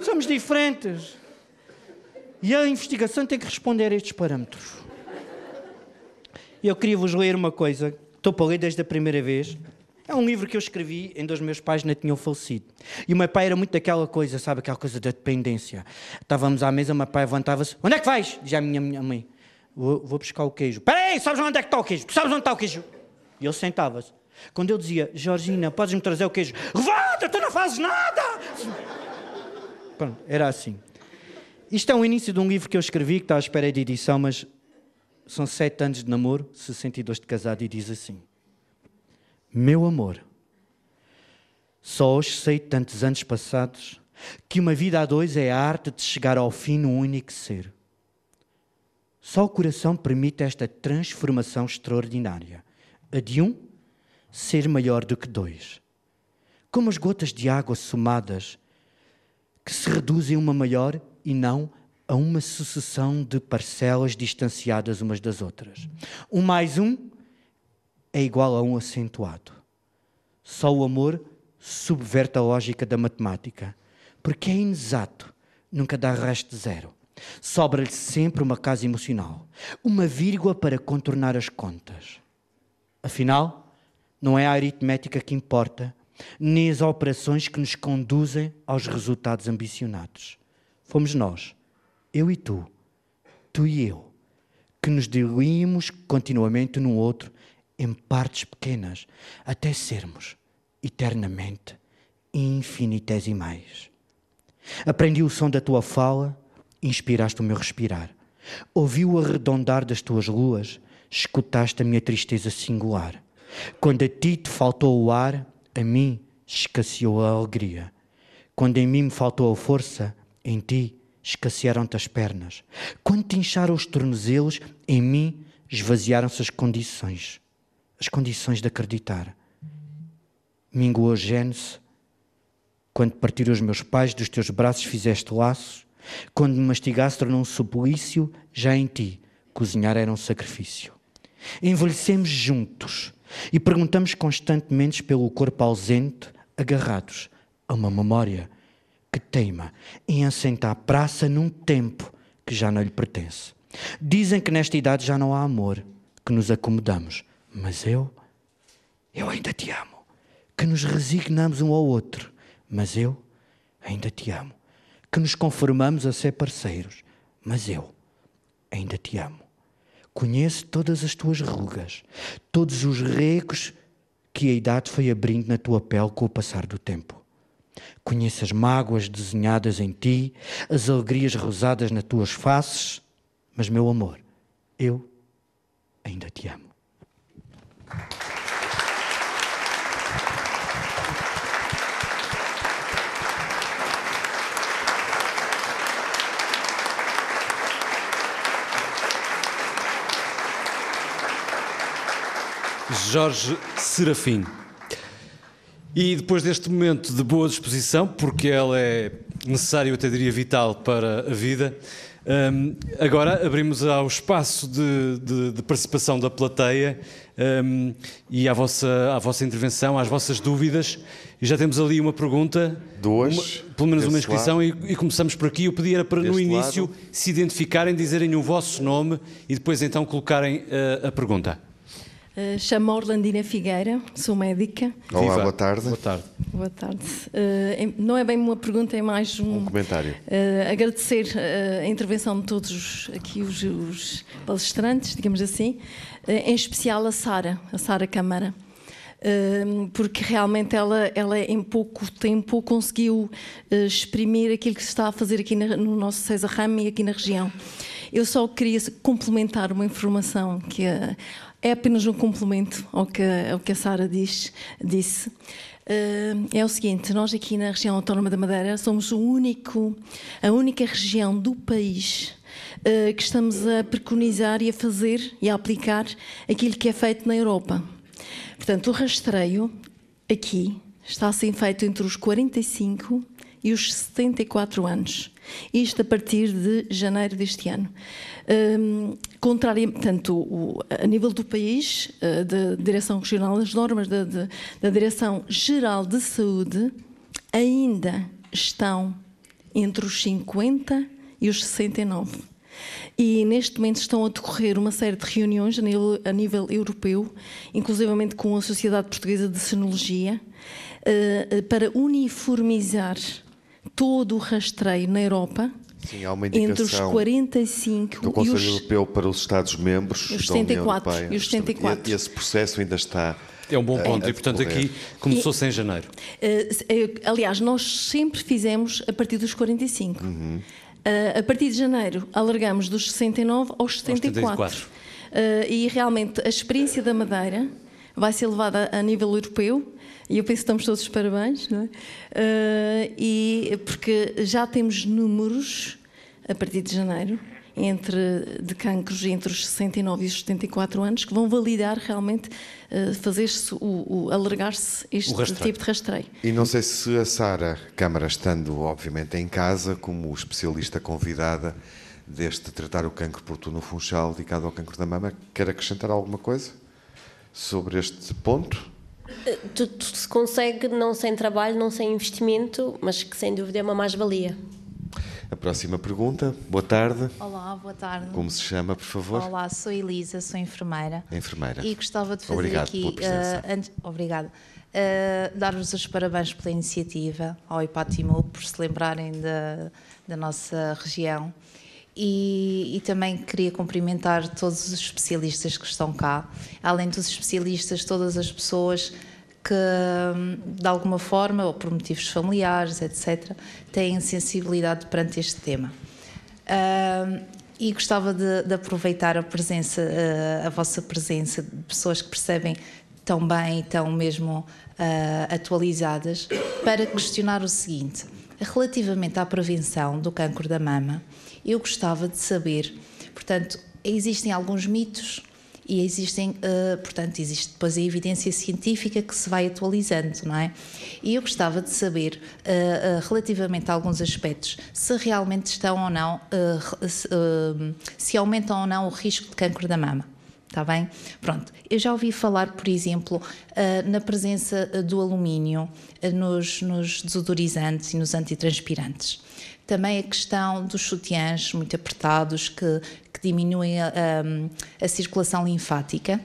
Somos diferentes. E a investigação tem que responder a estes parâmetros. Eu queria vos ler uma coisa. Estou para ler desde a primeira vez. É um livro que eu escrevi em dois meus pais não tinham falecido. E o meu pai era muito daquela coisa, sabe, aquela coisa da dependência. Estávamos à mesa, o meu pai levantava-se. Onde é que vais? Dizia a minha, minha mãe. Vou, vou buscar o queijo. Espera aí, sabes onde é que está o queijo? Tu sabes onde está o queijo? E ele sentava-se. Quando eu dizia, Georgina, podes-me trazer o queijo? Levanta, tu não fazes nada! Pronto, era assim. Isto é o início de um livro que eu escrevi, que está à espera de edição, mas são sete anos de namoro, 62 de casado, e diz assim: Meu amor, só hoje sei, tantos anos passados, que uma vida a dois é a arte de chegar ao fim num único ser. Só o coração permite esta transformação extraordinária. A de um ser maior do que dois. Como as gotas de água somadas que se reduzem uma maior e não a uma sucessão de parcelas distanciadas umas das outras. Um mais um é igual a um acentuado. Só o amor subverte a lógica da matemática, porque é inexato, nunca dá resto zero. Sobra-lhe sempre uma casa emocional, uma vírgula para contornar as contas. Afinal, não é a aritmética que importa, nem as operações que nos conduzem aos resultados ambicionados. Fomos nós, eu e tu, tu e eu, que nos diluímos continuamente num outro em partes pequenas, até sermos eternamente infinitesimais. Aprendi o som da tua fala, inspiraste o meu respirar. Ouvi o arredondar das tuas luas, escutaste a minha tristeza singular. Quando a ti te faltou o ar, a mim escasseou a alegria. Quando em mim me faltou a força, em ti escassearam-te as pernas. Quando te incharam os tornozelos, em mim esvaziaram-se as condições. As condições de acreditar. Minguou gênese. Quando partiram os meus pais, dos teus braços fizeste laço. Quando me mastigaste, tornou um suplício. Já em ti, cozinhar era um sacrifício. Envelhecemos juntos e perguntamos constantemente pelo corpo ausente, agarrados a uma memória que teima em assentar praça num tempo que já não lhe pertence. Dizem que nesta idade já não há amor, que nos acomodamos, mas eu, eu ainda te amo. Que nos resignamos um ao outro, mas eu ainda te amo. Que nos conformamos a ser parceiros, mas eu ainda te amo. Conheço todas as tuas rugas, todos os recos que a idade foi abrindo na tua pele com o passar do tempo. Conheço as mágoas desenhadas em ti, as alegrias rosadas nas tuas faces, mas, meu amor, eu ainda te amo. Jorge Serafim. E depois deste momento de boa disposição, porque ela é necessário, até diria vital para a vida, um, agora abrimos ao espaço de, de, de participação da plateia um, e à vossa, à vossa intervenção, às vossas dúvidas. E já temos ali uma pergunta, duas, uma, pelo menos uma inscrição, e, e, começamos por aqui. Eu pedi era para no início lado. se identificarem, dizerem o vosso nome e depois então colocarem uh, a pergunta. Uh, Chamo-me Orlandina Figueira, sou médica. Olá, Viva. boa tarde. Boa tarde. Boa tarde. Uh, não é bem uma pergunta, é mais um, um comentário. Uh, agradecer a intervenção de todos os, aqui os, os palestrantes, digamos assim, em especial a Sara, a Sara Câmara. Porque realmente ela, ela, em pouco tempo, conseguiu exprimir aquilo que se está a fazer aqui no nosso César Rame e aqui na região. Eu só queria complementar uma informação que é apenas um complemento ao que, ao que a Sara disse. Uh, é o seguinte, nós aqui na região autónoma da Madeira somos o único, a única região do país uh, que estamos a preconizar e a fazer e a aplicar aquilo que é feito na Europa. Portanto, o rastreio aqui está a ser feito entre os 45 e os 74 anos. Isto a partir de janeiro deste ano. Um, contrário, portanto, o, a nível do país, uh, da Direção Regional, as normas da, de, da Direção-Geral de Saúde ainda estão entre os 50 e os 69. E neste momento estão a decorrer uma série de reuniões a nível, a nível europeu, inclusivamente com a Sociedade Portuguesa de Sinologia, uh, para uniformizar todo o rastreio na Europa. Sim, há uma entre os 45 do Conselho e os, Europeu para os Estados-membros os da União 74, Europeia. e os 74. E esse processo ainda está É um bom ponto a e, portanto, aqui começou-se em janeiro. Uh, aliás, nós sempre fizemos a partir dos 45. Uhum. Uh, a partir de janeiro, alargamos dos 69 aos 74. 74. Uh, e realmente a experiência da Madeira vai ser levada a nível europeu. E eu penso que estamos todos parabéns, não é? Uh, e porque já temos números a partir de janeiro entre de cancros entre os 69 e os 74 anos que vão validar realmente uh, fazer-se o, o alargar-se este O tipo de rastreio. E não sei se a Sara Câmara, estando obviamente em casa, como especialista convidada deste Tratar o Cancro por no Funchal, dedicado ao cancro da mama, quer acrescentar alguma coisa sobre este ponto? Tudo se consegue não sem trabalho, não sem investimento, mas que sem dúvida é uma mais-valia. A próxima pergunta. Boa tarde. Olá, boa tarde. Como se chama, por favor? Olá, sou Elisa, sou enfermeira. Enfermeira. E gostava de fazer Obrigado aqui. pela presença. eh, antes- obrigada. Eh, Dar-vos os parabéns pela iniciativa ao Ipatimu por se lembrarem da, da nossa região. E, e também queria cumprimentar todos os especialistas que estão cá, além dos especialistas, todas as pessoas que, hum, de alguma forma, ou por motivos familiares, etc., têm sensibilidade perante este tema. Ahm, e gostava de, de aproveitar a presença, eh, a vossa presença, de pessoas que percebem tão bem e tão mesmo ah, atualizadas, para questionar o seguinte: relativamente à prevenção do cancro da mama, eu gostava de saber, portanto, existem alguns mitos e existem, eh, portanto, existe depois a evidência científica que se vai atualizando, não é? E eu gostava de saber, eh, eh, relativamente a alguns aspectos, se realmente estão ou não, se, se aumentam ou não o risco de cancro da mama. Está bem? Pronto. Eu já ouvi falar, por exemplo, na presença do alumínio nos, nos desodorizantes e nos antitranspirantes. Também a questão dos sutiãs muito apertados que, que diminuem a, a- a circulação linfática,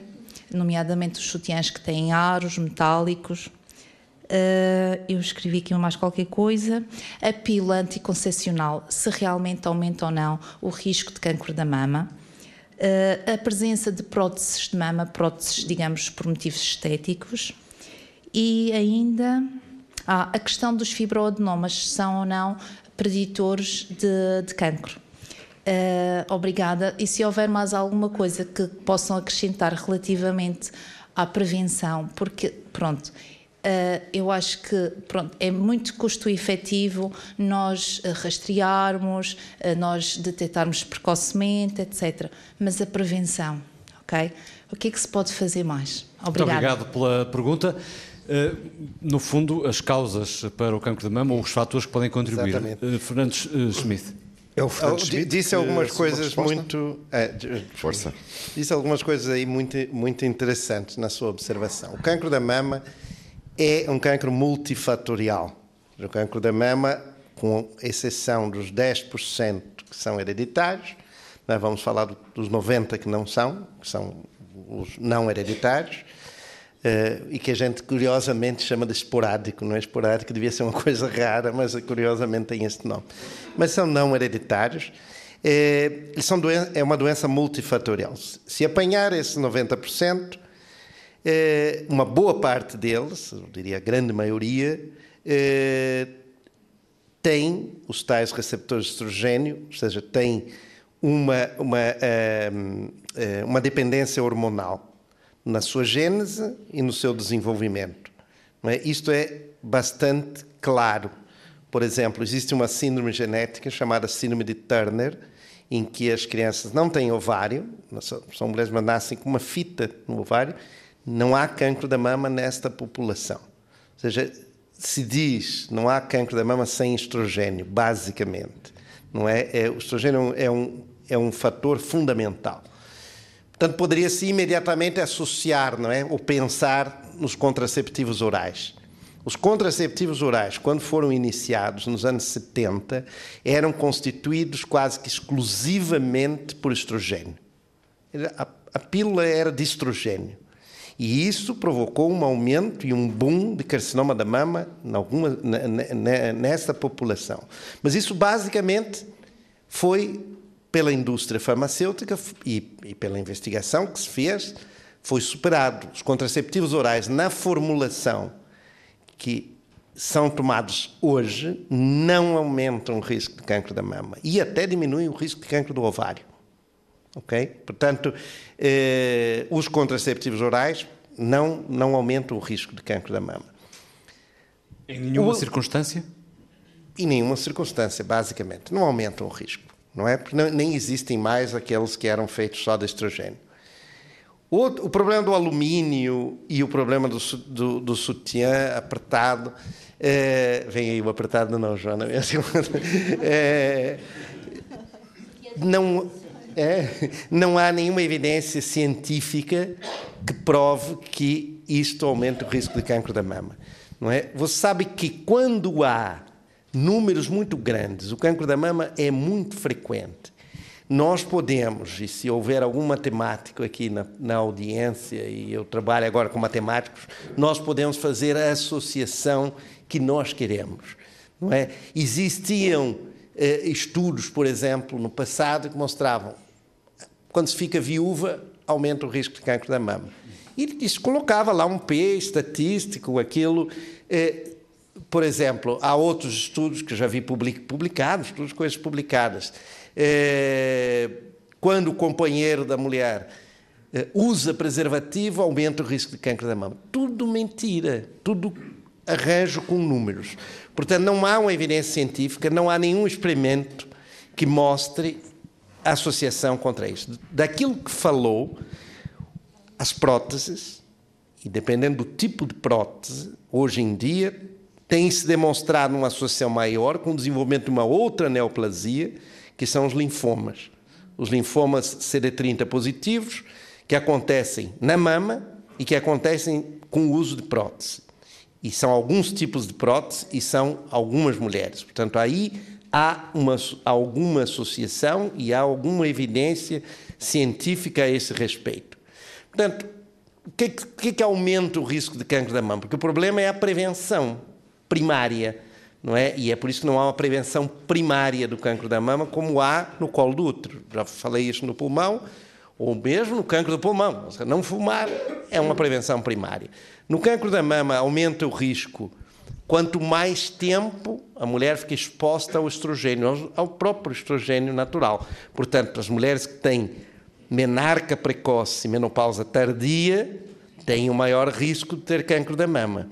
nomeadamente os sutiãs que têm aros metálicos. Uh, eu escrevi aqui mais qualquer coisa. A pílula anticoncepcional, se realmente aumenta ou não o risco de cancro da mama. Uh, a presença de próteses de mama, próteses, digamos, por motivos estéticos. E ainda ah, a questão dos fibroadenomas, são ou não preditores de, de cancro. Uh, obrigada. E se houver mais alguma coisa que possam acrescentar relativamente à prevenção, porque, pronto, uh, eu acho que pronto, é muito custo-efetivo nós uh, rastrearmos, uh, nós detectarmos precocemente, etc. Mas a prevenção, ok? O que é que se pode fazer mais? Muito Obrigada. obrigado pela pergunta. Eh, no fundo, as causas para o cancro da mama ou os fatores que podem contribuir. Exatamente. Eh, Fernandes eh, Schmidt. É o Oh, di- disse algumas coisas muito. é, Força. Disse algumas coisas aí muito, muito interessantes na sua observação. O cancro da mama é um cancro multifatorial. O cancro da mama, com exceção dos 10% que são hereditários, nós vamos falar do- dos 90% que não são, que são os não hereditários, eh, e que a gente curiosamente chama de esporádico. Não é esporádico, devia ser uma coisa rara, mas curiosamente tem este nome. Mas são não hereditários. e são é uma doença multifatorial. Se apanhar esses 90%, eh, uma boa parte deles, eu diria a grande maioria, eh, tem os tais receptores de estrogênio, ou seja, tem uma, uma, uma dependência hormonal na sua gênese e no seu desenvolvimento. É? Isto é bastante claro. Por exemplo, existe uma síndrome genética chamada síndrome de Turner, em que as crianças não têm ovário, são mulheres que nascem com uma fita no ovário, não há cancro da mama nesta população. Ou seja, se diz não há cancro da mama sem estrogênio, basicamente. Não é? é o estrogênio é um, é um fator fundamental. Portanto, poderia-se imediatamente associar, não é? Ou pensar nos contraceptivos orais. Os contraceptivos orais, quando foram iniciados nos anos 70, eram constituídos quase que exclusivamente por estrogênio. A, a pílula era de estrogênio. E isso provocou um aumento e um boom de carcinoma da mama nessa população. Mas isso basicamente foi pela indústria farmacêutica e, e pela investigação que se fez, foi superado. Os contraceptivos orais na formulação que são tomados hoje não aumentam o risco de cancro da mama e até diminuem o risco de cancro do ovário. Ok? Portanto, eh, os contraceptivos orais não, não aumentam o risco de cancro da mama. Em nenhuma o, circunstância? Em nenhuma circunstância, basicamente. Não aumentam o risco, não é? Porque não, nem existem mais aqueles que eram feitos só de estrogênio. O, o problema do alumínio e o problema do, do, do sutiã apertado. É, vem aí o apertado, não, Joana. É, não, é, não há nenhuma evidência científica que prove que isto aumenta o risco de cancro da mama. Não é? Você sabe que quando há números muito grandes, o cancro da mama é muito frequente. Nós podemos, e se houver algum matemático aqui na, na audiência, e eu trabalho agora com matemáticos, nós podemos fazer a associação que nós queremos. Não é? Existiam eh, estudos, por exemplo, no passado que mostravam quando se fica viúva, aumenta o risco de cancro da mama. E isso colocava lá um P estatístico, aquilo. Eh, por exemplo, há outros estudos que já vi publicados, todas coisas publicadas. Eh, quando o companheiro da mulher eh, usa preservativo, aumenta o risco de cancro da mama. Tudo mentira, tudo arranjo com números. Portanto, não há uma evidência científica, não há nenhum experimento que mostre a associação contra isto. Daquilo que falou, as próteses, e dependendo do tipo de prótese, hoje em dia tem-se demonstrado uma associação maior com o desenvolvimento de uma outra neoplasia, que são os linfomas. Os linfomas CD30 positivos, que acontecem na mama e que acontecem com o uso de prótese. E são alguns tipos de prótese e são algumas mulheres. Portanto, aí há uma, alguma associação e há alguma evidência científica a esse respeito. Portanto, o que, que, que aumenta o risco de câncer da mama? Porque o problema é a prevenção primária, não é? E é por isso que não há uma prevenção primária do câncer da mama como há no colo do útero. Já falei isso no pulmão, ou mesmo no câncer do pulmão. Não fumar é uma prevenção primária. No câncer da mama aumenta o risco quanto mais tempo a mulher fica exposta ao estrogênio, ao próprio estrogênio natural. Portanto, as mulheres que têm menarca precoce e menopausa tardia têm o maior risco de ter cancro da mama.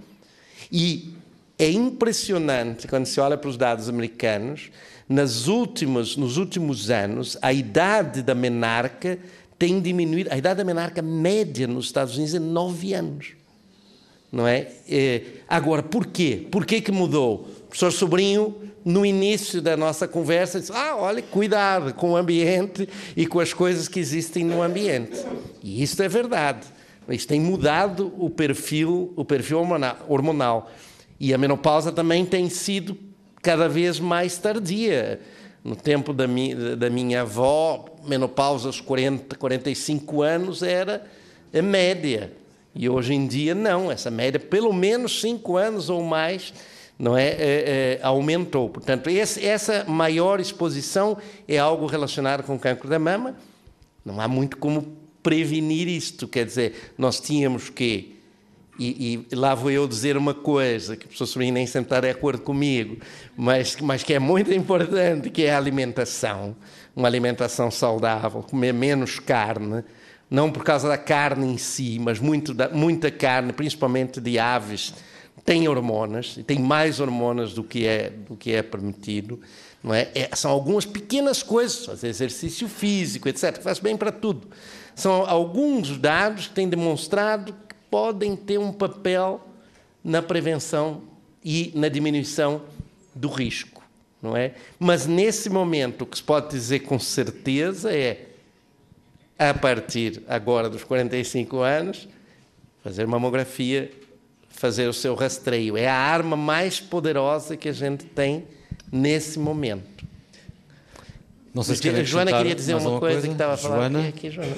E é impressionante quando se olha para os dados americanos, nas últimas, nos últimos anos, a idade da menarca tem diminuído. A idade da menarca média nos Estados Unidos é 9 anos não é? é? Agora, por quê? Por que, que mudou? O professor Sobrinho, no início da nossa conversa, disse: Ah, olha, cuidado com o ambiente e com as coisas que existem no ambiente. E isso é verdade. Isso tem mudado o perfil, o perfil hormonal. E a menopausa também tem sido cada vez mais tardia. No tempo da minha, da minha avó, menopausa aos 40, 45 anos era a média. E hoje em dia, não, essa média, pelo menos cinco anos ou mais, não é, é, é aumentou. Portanto, esse, essa maior exposição é algo relacionado com o cancro da mama. Não há muito como prevenir isto. Quer dizer, nós tínhamos que. E, e lá vou eu dizer uma coisa que o professor Sobrinho nem sempre está de acordo comigo, mas, mas que é muito importante, que é a alimentação. Uma alimentação saudável, comer menos carne, não por causa da carne em si, mas muito da, muita carne, principalmente de aves, tem hormonas, tem mais hormonas do que é, do que é permitido. Não é? é são algumas pequenas coisas, fazer exercício físico, etc., que faz bem para tudo. São alguns dados que têm demonstrado podem ter um papel na prevenção e na diminuição do risco, não é? Mas nesse momento o que se pode dizer com certeza é a partir agora dos 45 anos fazer mamografia, fazer o seu rastreio. É a arma mais poderosa que a gente tem nesse momento. Não sei se a Joana queria dizer uma coisa, coisa, que estava a falar Joana? aqui, Joana,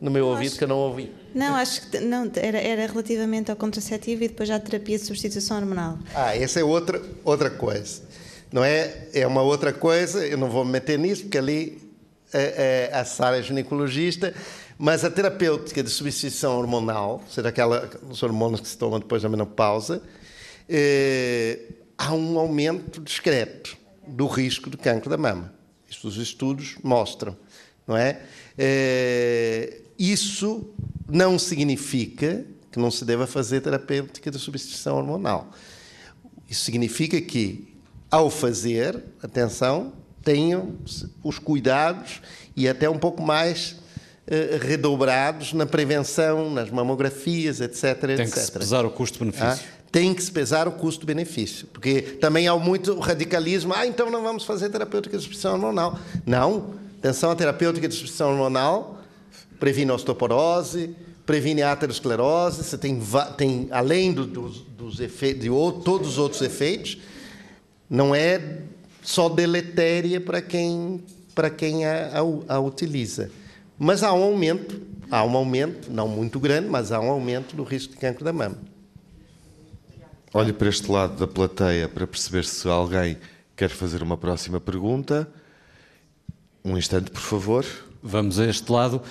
no meu ouvido que eu não ouvi. Não, acho que não, era, era relativamente ao contraceptivo e depois a terapia de substituição hormonal. Ah, essa é outra, outra coisa. Não é? É uma outra coisa, eu não vou me meter nisso, porque ali é, é, a Sara é ginecologista, mas a terapêutica de substituição hormonal, ou seja, aquela, os hormônios que se tomam depois da menopausa, eh, há um aumento discreto do risco de cancro da mama. Isso os estudos mostram, não é? Isso não significa que não se deva fazer terapêutica de substituição hormonal. Isso significa que, ao fazer, atenção, tenham os cuidados e até um pouco mais eh, redobrados na prevenção, nas mamografias, etc. Tem etc. que se pesar o custo-benefício. Ah, tem que se pesar o custo-benefício, porque também há muito radicalismo. Ah, então não vamos fazer terapêutica de substituição hormonal. Não. Atenção, a terapêutica de substituição hormonal previne osteoporose, previne aterosclerose, você tem, tem além do- dos, dos efeitos, de ou- todos os outros efeitos, não é só deletéria para quem, para quem a, a- a utiliza. Mas há um aumento, há um aumento, não muito grande, mas há um aumento do risco de cancro da mama. Olhe para este lado da plateia para perceber se alguém quer fazer uma próxima pergunta. Um instante, por favor. Vamos a este lado.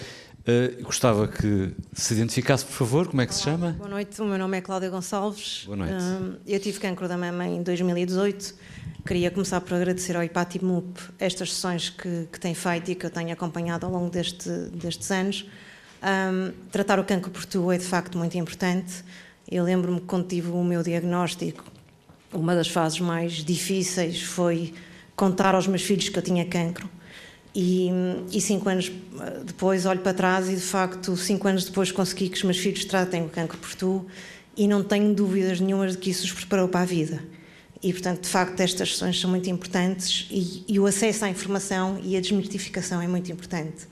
Uh, gostava que se identificasse, por favor, como é que se chama? Boa noite, o meu nome é Cláudia Gonçalves. Boa noite. Hum, eu tive cancro da mama em 2018. Queria começar por agradecer ao IPATIMUP estas sessões que, que tem feito e que eu tenho acompanhado ao longo deste, destes anos. Hum, tratar o cancro por tu é de facto muito importante. Eu lembro-me que quando tive o meu diagnóstico, uma das fases mais difíceis foi contar aos meus filhos que eu tinha cancro. E, e cinco anos eh, depois olho para trás e de facto cinco anos depois consegui que os meus filhos tratem o cancro por tu e não tenho dúvidas nenhumas de que isso os preparou para a vida. E portanto, de facto, estas sessões são muito importantes e, e o acesso à informação e a desmistificação é muito importante.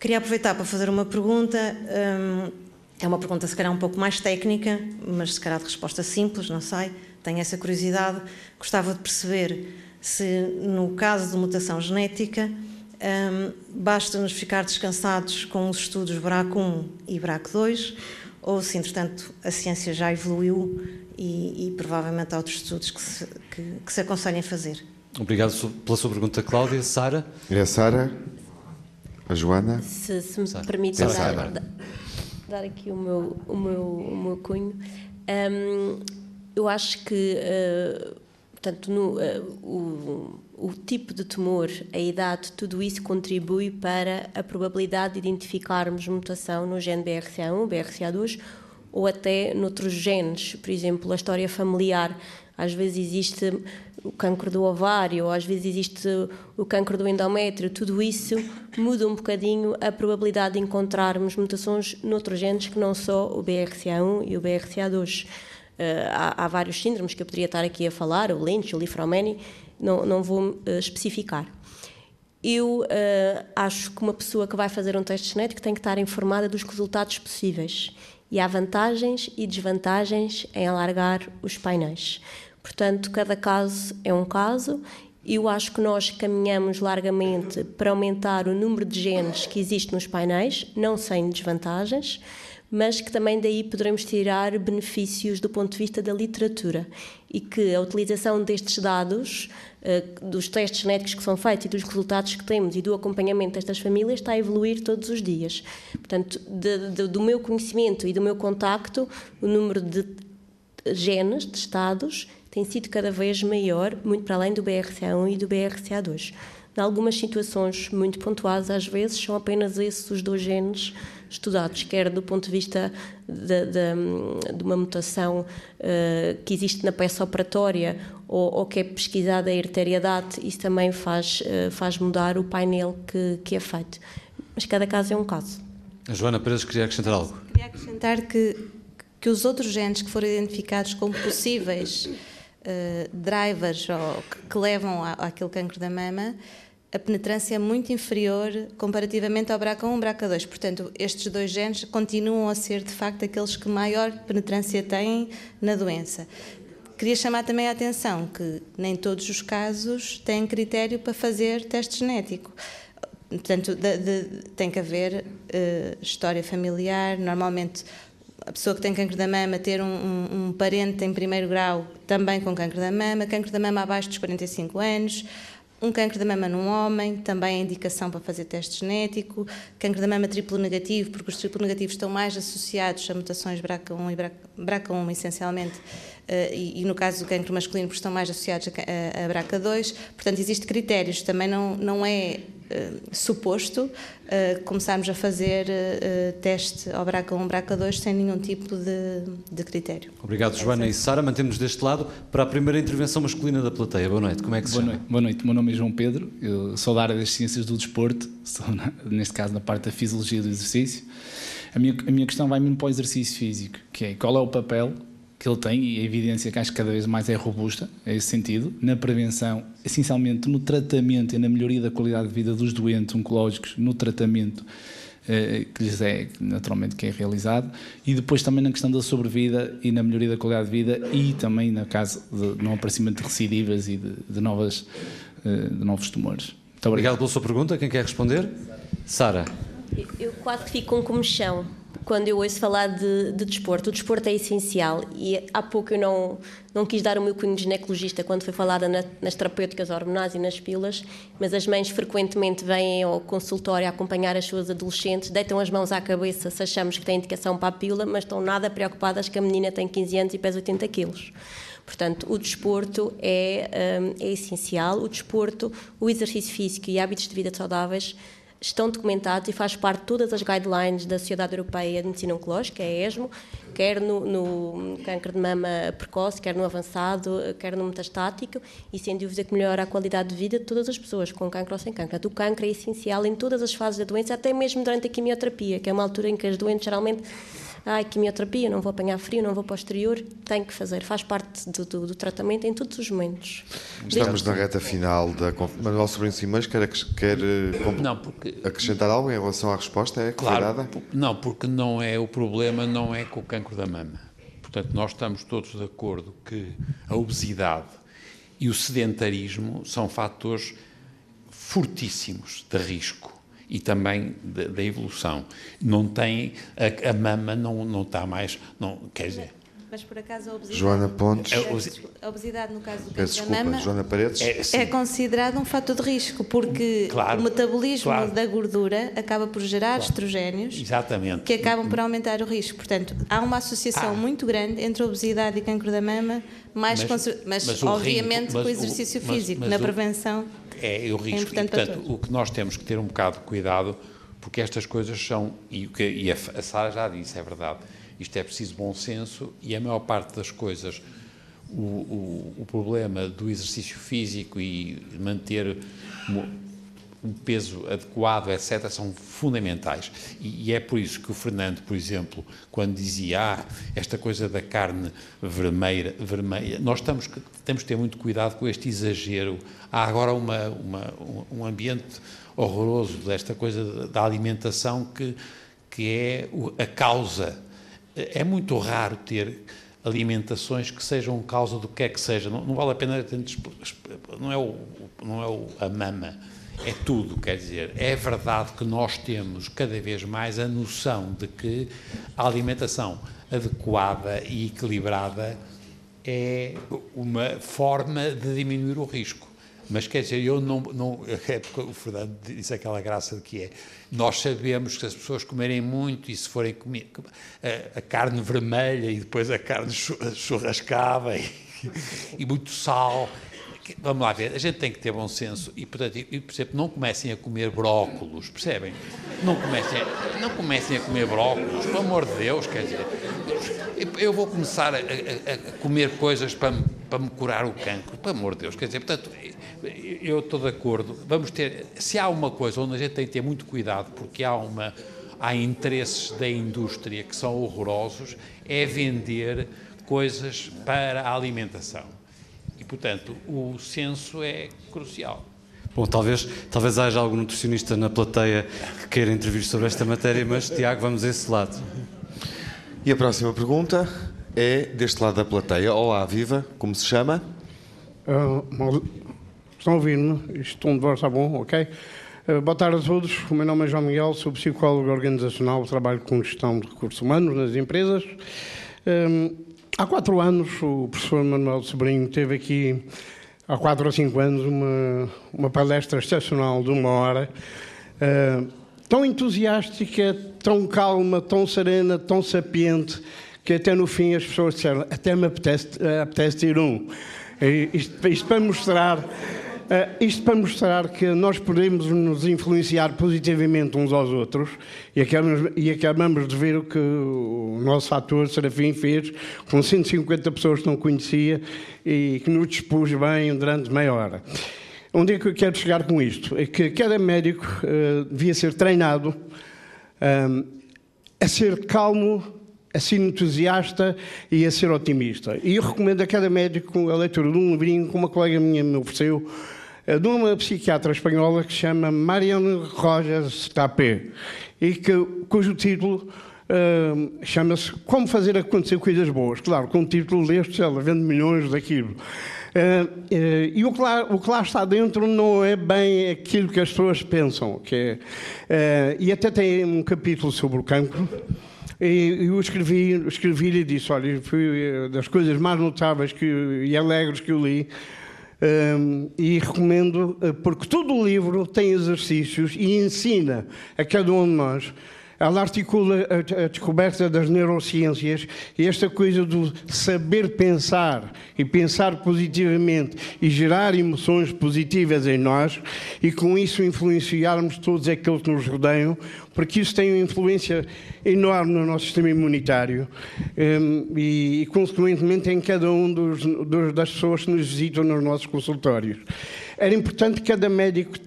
Queria aproveitar para fazer uma pergunta. hum, é uma pergunta, se calhar, um pouco mais técnica, mas se calhar de resposta simples, não sei. Tenho essa curiosidade. Gostava de perceber se, no caso de mutação genética, hum, basta-nos ficar descansados com os estudos BRAC1 e BRAC2, ou se, entretanto, a ciência já evoluiu e, e provavelmente há outros estudos que se, que, que se aconselhem fazer. Obrigado pela sua pergunta, Cláudia. Sara? É a Sara? A Joana? Se, se me Sara. permite Sim, dar, dar aqui o meu, o meu, o meu cunho, hum, eu acho que, uh, portanto, no, uh, o, o tipo de tumor, a idade, tudo isso contribui para a probabilidade de identificarmos mutação no gene BRCA1, BRCA2 ou até noutros genes, por exemplo, a história familiar. Às vezes existe o cancro do ovário, às vezes existe o cancro do endométrio, tudo isso muda um bocadinho a probabilidade de encontrarmos mutações noutros genes que não só o BRCA1 e o BRCA2. Eh, há, há vários síndromes que eu poderia estar aqui a falar, o Lynch, o Lifromeni, não, não vou eh, especificar. Eu eh, acho que uma pessoa que vai fazer um teste genético tem que estar informada dos resultados possíveis. E há vantagens e desvantagens em alargar os painéis. Portanto, cada caso é um caso. Eu acho que nós caminhamos largamente para aumentar o número de genes que existe nos painéis, não sem desvantagens, mas que também daí poderemos tirar benefícios do ponto de vista da literatura e que a utilização destes dados, eh, dos testes genéticos que são feitos e dos resultados que temos e do acompanhamento destas famílias está a evoluir todos os dias. Portanto, de- de- do meu conhecimento e do meu contacto, o número de genes testados tem sido cada vez maior, muito para além do BRCA1 e do BRCA2. Em algumas situações muito pontuais, às vezes, são apenas esses os dois genes estudados, quer do ponto de vista de, de- de uma mutação eh, que existe na peça operatória ou, ou que é pesquisada a hereditariedade, isso também faz, eh, faz mudar o painel que, que é feito. Mas cada caso é um caso. A Joana Pérez queria acrescentar algo. Queria acrescentar que, que os outros genes que foram identificados como possíveis drivers ou que, que levam à, àquele cancro da mama, a penetrância é muito inferior comparativamente ao BRCA1 e BRCA2. Portanto, estes dois genes continuam a ser, de facto, aqueles que maior penetrância têm na doença. Queria chamar também a atenção que nem todos os casos têm critério para fazer teste genético. Portanto, de, de, tem que haver uh, história familiar. Normalmente, a pessoa que tem cancro da mama ter um, um, um, parente em primeiro grau também com cancro da mama, cancro da mama abaixo dos 45 anos, um cancro da mama num homem, também é indicação para fazer teste genético, cancro da mama triplo negativo, porque os triplo negativos estão mais associados a mutações BRCA1 e BRCA1 essencialmente, e, e, no caso do cancro masculino, porque estão mais associados a, a, a BRCA2. Portanto, existem critérios, também não, não é uh, suposto uh, começarmos a fazer teste ao BRCA1, BRCA2 sem nenhum tipo de, de critério. Obrigado, Joana e Sara. Mantemos deste lado para a primeira intervenção masculina da plateia. Boa noite, como é que se Boa chama? Noite. Boa noite, meu nome é João Pedro, eu sou da área das ciências do desporto, sou na, neste caso na parte da fisiologia do exercício. A minha, a minha questão vai mesmo para o exercício físico, que é qual é o papel que ele tem e a evidência que acho que cada vez mais é robusta, é esse sentido, na prevenção, essencialmente no tratamento e na melhoria da qualidade de vida dos doentes oncológicos, no tratamento eh, que lhes é naturalmente que é realizado e depois também na questão da sobrevida e na melhoria da qualidade de vida e também no caso de não aparecimento de recidivas e de, de novas eh, de novos tumores. Muito obrigado pela sua pergunta. Quem quer responder? Sara. Eu, eu quase fico com comichão quando eu ouço falar de, de, desporto. O desporto é essencial e há pouco eu não, não quis dar o meu cunho de ginecologista quando foi falada na, nas terapêuticas hormonais e nas pilas, mas as mães frequentemente vêm ao consultório acompanhar as suas adolescentes, deitam as mãos à cabeça se achamos que têm indicação para a pílula, mas estão nada preocupadas que a menina tem 15 anos e pesa 80 quilos. Portanto, o desporto é, um, é essencial. O desporto, o exercício físico e hábitos de vida saudáveis estão documentados e faz parte de todas as guidelines da Sociedade Europeia de Medicina Oncológica, a ESMO, quer no, no câncer de mama precoce, quer no avançado, quer no metastático, e sem dúvida que melhora a qualidade de vida de todas as pessoas, com câncer ou sem câncer. O câncer é essencial em todas as fases da doença, até mesmo durante a quimioterapia, que é uma altura em que as doentes geralmente ai, quimioterapia, não vou apanhar frio, não vou para o exterior, tem que fazer, faz parte do, do, do tratamento em todos os momentos. Estamos na reta final da Manuel Sobrinho Simões, quer, quer eh, não, porque... acrescentar algo em relação à resposta? É claro, não, porque não é o problema, não é com o cancro da mama. Portanto, nós estamos todos de acordo que a obesidade e o sedentarismo são fatores fortíssimos de risco e também da evolução. Não tem a, a, mama não não está mais não quer dizer. Mas por acaso a obesidade, Joana Pontes, a obesidade no caso do câncer da mama Joana Paredes, é, é considerado um fator de risco porque claro, o metabolismo claro. da gordura acaba por gerar claro. estrogénios Exatamente. que acabam por aumentar o risco. Portanto, há uma associação ah. muito grande entre a obesidade e cancro da mama, mais mas, mas, mas obviamente com o exercício o, físico mas, na prevenção é o risco. É e, portanto, o que nós temos que ter um bocado de cuidado, porque estas coisas são, e, que, e a, a Sara já disse, é verdade, isto é preciso bom senso e a maior parte das coisas, o, o, o problema do exercício físico e manter um peso adequado, etc., são fundamentais. E, e, é por isso que o Fernando, por exemplo, quando dizia ah, esta coisa da carne vermelha, vermelha nós estamos, temos que ter muito cuidado com este exagero. Há agora uma, uma, um ambiente horroroso desta coisa da alimentação que, que é a causa. É muito raro ter alimentações que sejam causa do que é que seja. Não, não vale a pena, não é, o, não é o, a mama é tudo, quer dizer, é verdade que nós temos cada vez mais a noção de que a alimentação adequada e equilibrada é uma forma de diminuir o risco. Mas quer dizer, eu não. não é porque o Fernando disse aquela graça de que é. Nós sabemos que as pessoas comerem muito e se forem comer a, a carne vermelha e depois a carne churrascada e, e muito sal vamos lá ver, a gente tem que ter bom senso e, portanto, e, por exemplo, não comecem a comer brócolos, percebem? Não comecem, a, não comecem a comer brócolos, pelo amor de Deus, quer dizer, eu vou começar a, a, a comer coisas para, para me curar o cancro, pelo amor de Deus, quer dizer, portanto, eu estou de acordo, vamos ter, se há uma coisa onde a gente tem que ter muito cuidado, porque há uma, há interesses da indústria que são horrorosos, é vender coisas para a alimentação E, portanto, o senso é crucial. Bom, talvez, talvez haja algum nutricionista na plateia que queira intervir sobre esta matéria, mas, Tiago, vamos a esse lado. E a próxima pergunta é deste lado da plateia. Olá, viva, como se chama? Uh, estão a ouvir-me? Isto tom de voz está bom, ok? Uh, boa tarde a todos. O meu nome é João Miguel, sou psicólogo organizacional, trabalho com gestão de recursos humanos nas empresas. Um, há quatro anos, o professor Manuel Sobrinho teve aqui, há quatro ou cinco anos, uma, uma palestra excepcional de uma hora, uh, tão entusiástica, tão calma, tão serena, tão sapiente, que até no fim as pessoas disseram: até me apetece, apetece ter um. Isto, isto para mostrar. Uh, isto para mostrar que nós podemos nos influenciar positivamente uns aos outros e acabamos, e acabamos de ver o que o nosso ator Serafim fez com 150 pessoas que não conhecia e que nos dispôs bem durante meia hora. Onde é que eu quero chegar com isto? É que cada médico uh, devia ser treinado um, a ser calmo a ser entusiasta e a ser otimista. E eu recomendo a cada médico a leitura de um livrinho que uma colega minha me ofereceu, eh, de uma psiquiatra espanhola que se chama Marianne Rojas Tapé, e que, cujo título uh, chama-se Como Fazer Acontecer Coisas Boas. Claro, com o título deste, ela vende milhões daquilo. Uh, uh, e o que, lá, o que, lá, está dentro não é bem aquilo que as pessoas pensam. Que é, e até tem um capítulo sobre o cancro. E eu escrevi, escrevi e disse: Olha, foi das coisas mais notáveis que, e alegres que eu li. Um, e recomendo, porque todo o livro tem exercícios e ensina a cada um de nós. Ela articula a, a, descoberta das neurociências e esta coisa do saber pensar e pensar positivamente e gerar emoções positivas em nós e com isso influenciarmos todos aqueles que nos rodeiam, porque isso tem uma influência enorme no nosso sistema imunitário um, e, consequentemente, em cada um dos, das pessoas que nos visitam nos nossos consultórios. Era importante que cada médico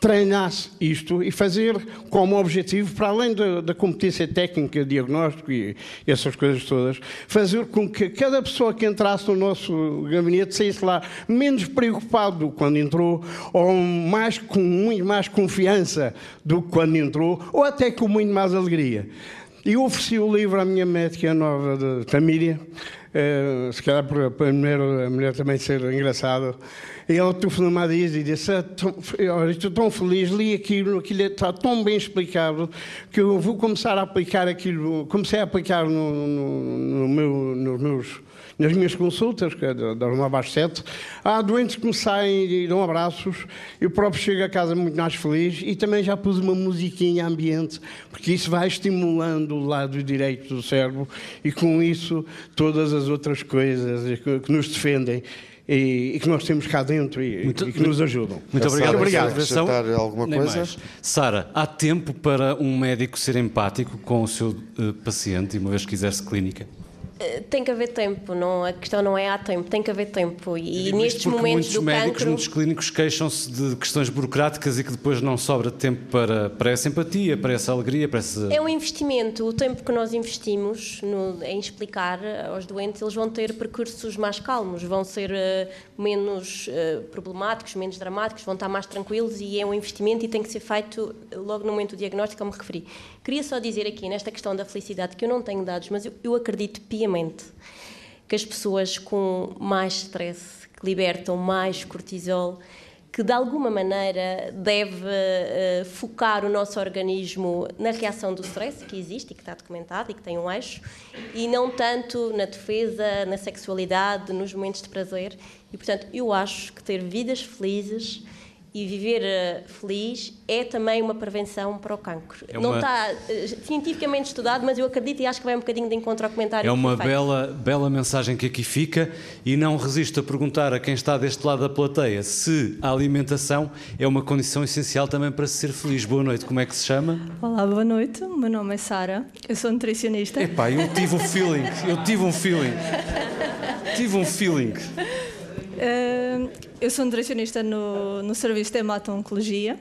treinasse isto e fazer como objetivo, para além da, da competência técnica, diagnóstico e, essas coisas todas, fazer com que cada pessoa que entrasse no nosso gabinete saísse lá menos preocupado quando entrou, ou mais, com muito mais confiança do que quando entrou, ou até com muito mais alegria. E ofereci o livro à minha médica nova de família, uh, se calhar para, para a, mulher, a mulher também ser engraçada. E ela telefonou-me há dias e disse: ah, Olha, estou tão feliz, li aquilo, aquilo está tão bem explicado que eu vou começar a aplicar aquilo. Comecei a aplicar no, no, no meu, nos meus nas minhas consultas, que é das 9 às 7, há doentes que me saem e dão abraços, eu próprio chego a casa muito mais feliz e também já pus uma musiquinha ambiente, porque isso vai estimulando o lado direito do cérebro e com isso todas as outras coisas que nos defendem e, e, que nós temos cá dentro e, muito, e que nos ajudam. Muito obrigado. obrigado. alguma coisa? Sara, há tempo para um médico ser empático com o seu uh, paciente, uma vez que quisesse clínica? Eh, tem que haver tempo, não, a questão não é há tempo, tem que haver tempo. E, e nestes momentos muitos do médicos, cancro... muitos clínicos queixam-se de questões burocráticas e que depois não sobra tempo para, para essa empatia, para essa alegria, para essa... É um investimento. O tempo que nós investimos no, em explicar aos doentes, eles vão ter percursos mais calmos, vão ser uh, menos uh, problemáticos, menos dramáticos, vão estar mais tranquilos e é um investimento e tem que ser feito logo no momento do diagnóstico, como referi. Queria só dizer aqui, nesta questão da felicidade, que eu não tenho dados, mas eu, eu acredito piamente que as pessoas com mais stress, que libertam mais cortisol, que de alguma maneira deve uh, focar o nosso organismo na reação do stress, que existe e que está documentado e que tem um eixo, e não tanto na defesa, na sexualidade, nos momentos de prazer. E, portanto, eu acho que ter vidas felizes e viver uh, feliz é também uma prevenção para o cancro. É uma... Não está uh, cientificamente estudado, mas eu acredito e acho que vai um bocadinho de encontro ao comentário. É uma bela, bela mensagem que aqui fica e não resisto a perguntar a quem está deste lado da plateia se a alimentação é uma condição essencial também para ser feliz. Boa noite, como é que se chama? Olá, boa noite. O meu nome é Sara, eu sou nutricionista. Epá, eu tive um feeling, eu tive um feeling. tive um feeling. Eu sou nutricionista no, no Serviço de Hemato-Oncologia,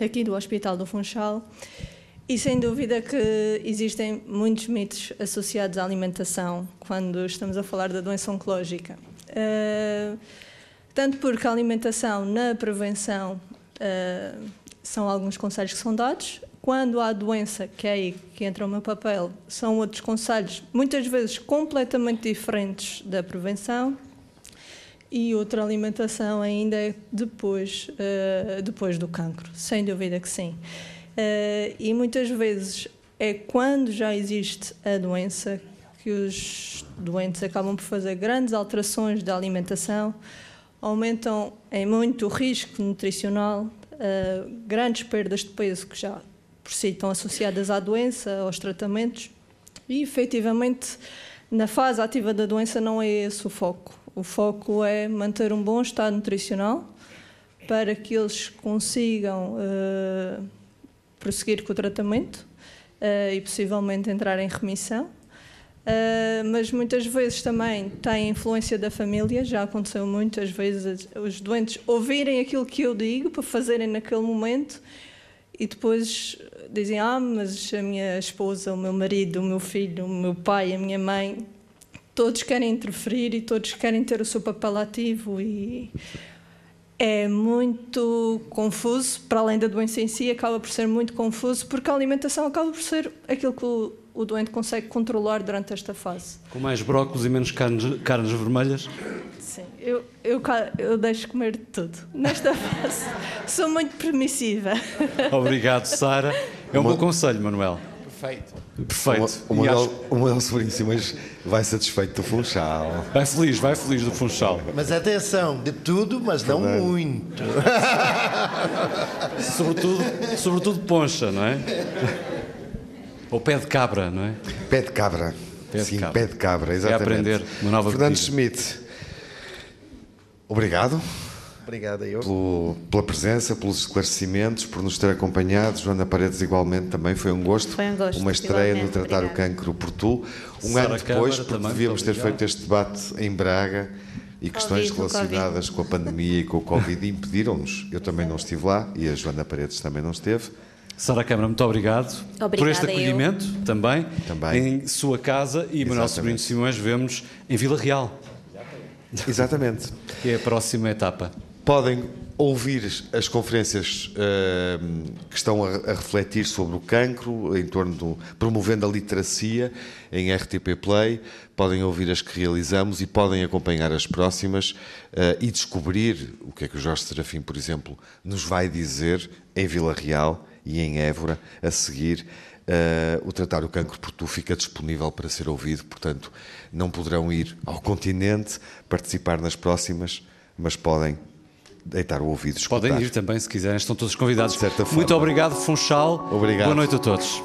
aqui do Hospital do Funchal. E sem dúvida que existem muitos mitos associados à alimentação quando estamos a falar da doença oncológica. Uh, tanto porque a alimentação na prevenção uh, são alguns conselhos que são dados, quando há doença, que é aí que entra o meu papel, são outros conselhos, muitas vezes completamente diferentes da prevenção, e outra alimentação ainda é depois, uh, depois do cancro, sem dúvida que sim. Uh, e muitas vezes é quando já existe a doença que os doentes acabam por fazer grandes alterações da alimentação, aumentam em muito o risco nutricional, uh, grandes perdas de peso que já por si estão associadas à doença, aos tratamentos, e efetivamente na fase ativa da doença não é esse o foco. O foco é manter um bom estado nutricional para que eles consigam uh, prosseguir com o tratamento uh, e possivelmente entrar em remissão. Uh, mas muitas vezes também tem influência da família, já aconteceu muitas vezes os doentes ouvirem aquilo que eu digo para fazerem naquele momento e depois dizem: Ah, mas a minha esposa, o meu marido, o meu filho, o meu pai, a minha mãe, todos querem interferir e todos querem ter o seu papel ativo e é muito confuso, para além da doença em si, acaba por ser muito confuso, porque a alimentação acaba por ser aquilo que o, o doente consegue controlar durante esta fase. Com mais brócolis e menos carnes, carnes vermelhas? Sim, eu, eu, eu deixo comer tudo nesta fase. Sou muito permissiva. Obrigado, Sara. É um bom conselho, Manuel. Perfeito. Perfeito. O, o, Manuel, acho... o Manuel Sobrinho mas vai satisfeito do Funchal. Vai feliz, vai feliz do Funchal. Mas atenção, de tudo, mas não Verdade. muito. sobretudo, sobretudo poncha, não é? Ou pé de cabra, não é? Pé de cabra. Pé de Sim, cabra. pé de cabra, exatamente. É aprender uma nova Fernando Schmidt, obrigado. Obrigado, eu. Pelo, pela presença, pelos esclarecimentos, por nos ter acompanhado. Joana Paredes, igualmente, também foi um gosto. Foi um gosto. Uma estreia no Tratar Obrigada. o Cancro por Tu. Um Sara ano depois, Câmara, porque devíamos ter feito este debate em Braga e questões COVID, relacionadas com a pandemia e com o Covid impediram-nos. Eu também não estive lá e a Joana Paredes também não esteve. Sara Câmara, muito obrigado Obrigada por este acolhimento eu. também, também, em sua casa e Manuel Sobrinho Simões vemos em Vila Real. Exatamente. que é a próxima etapa. Podem ouvir as conferências uh, que estão a, a, refletir sobre o cancro, em torno do promovendo a literacia em RTP Play. Podem ouvir as que realizamos e podem acompanhar as próximas uh, e descobrir o que é que o Jorge Serafim, por exemplo, nos vai dizer em Vila Real e em Évora a seguir. Uh, o Tratar o Cancro por Tu fica disponível para ser ouvido, portanto, não poderão ir ao continente participar nas próximas, mas podem deitar o ouvido. Escutar. Podem ir também se quiserem, estão todos convidados. Muito obrigado, Funchal. Obrigado. Boa noite a todos.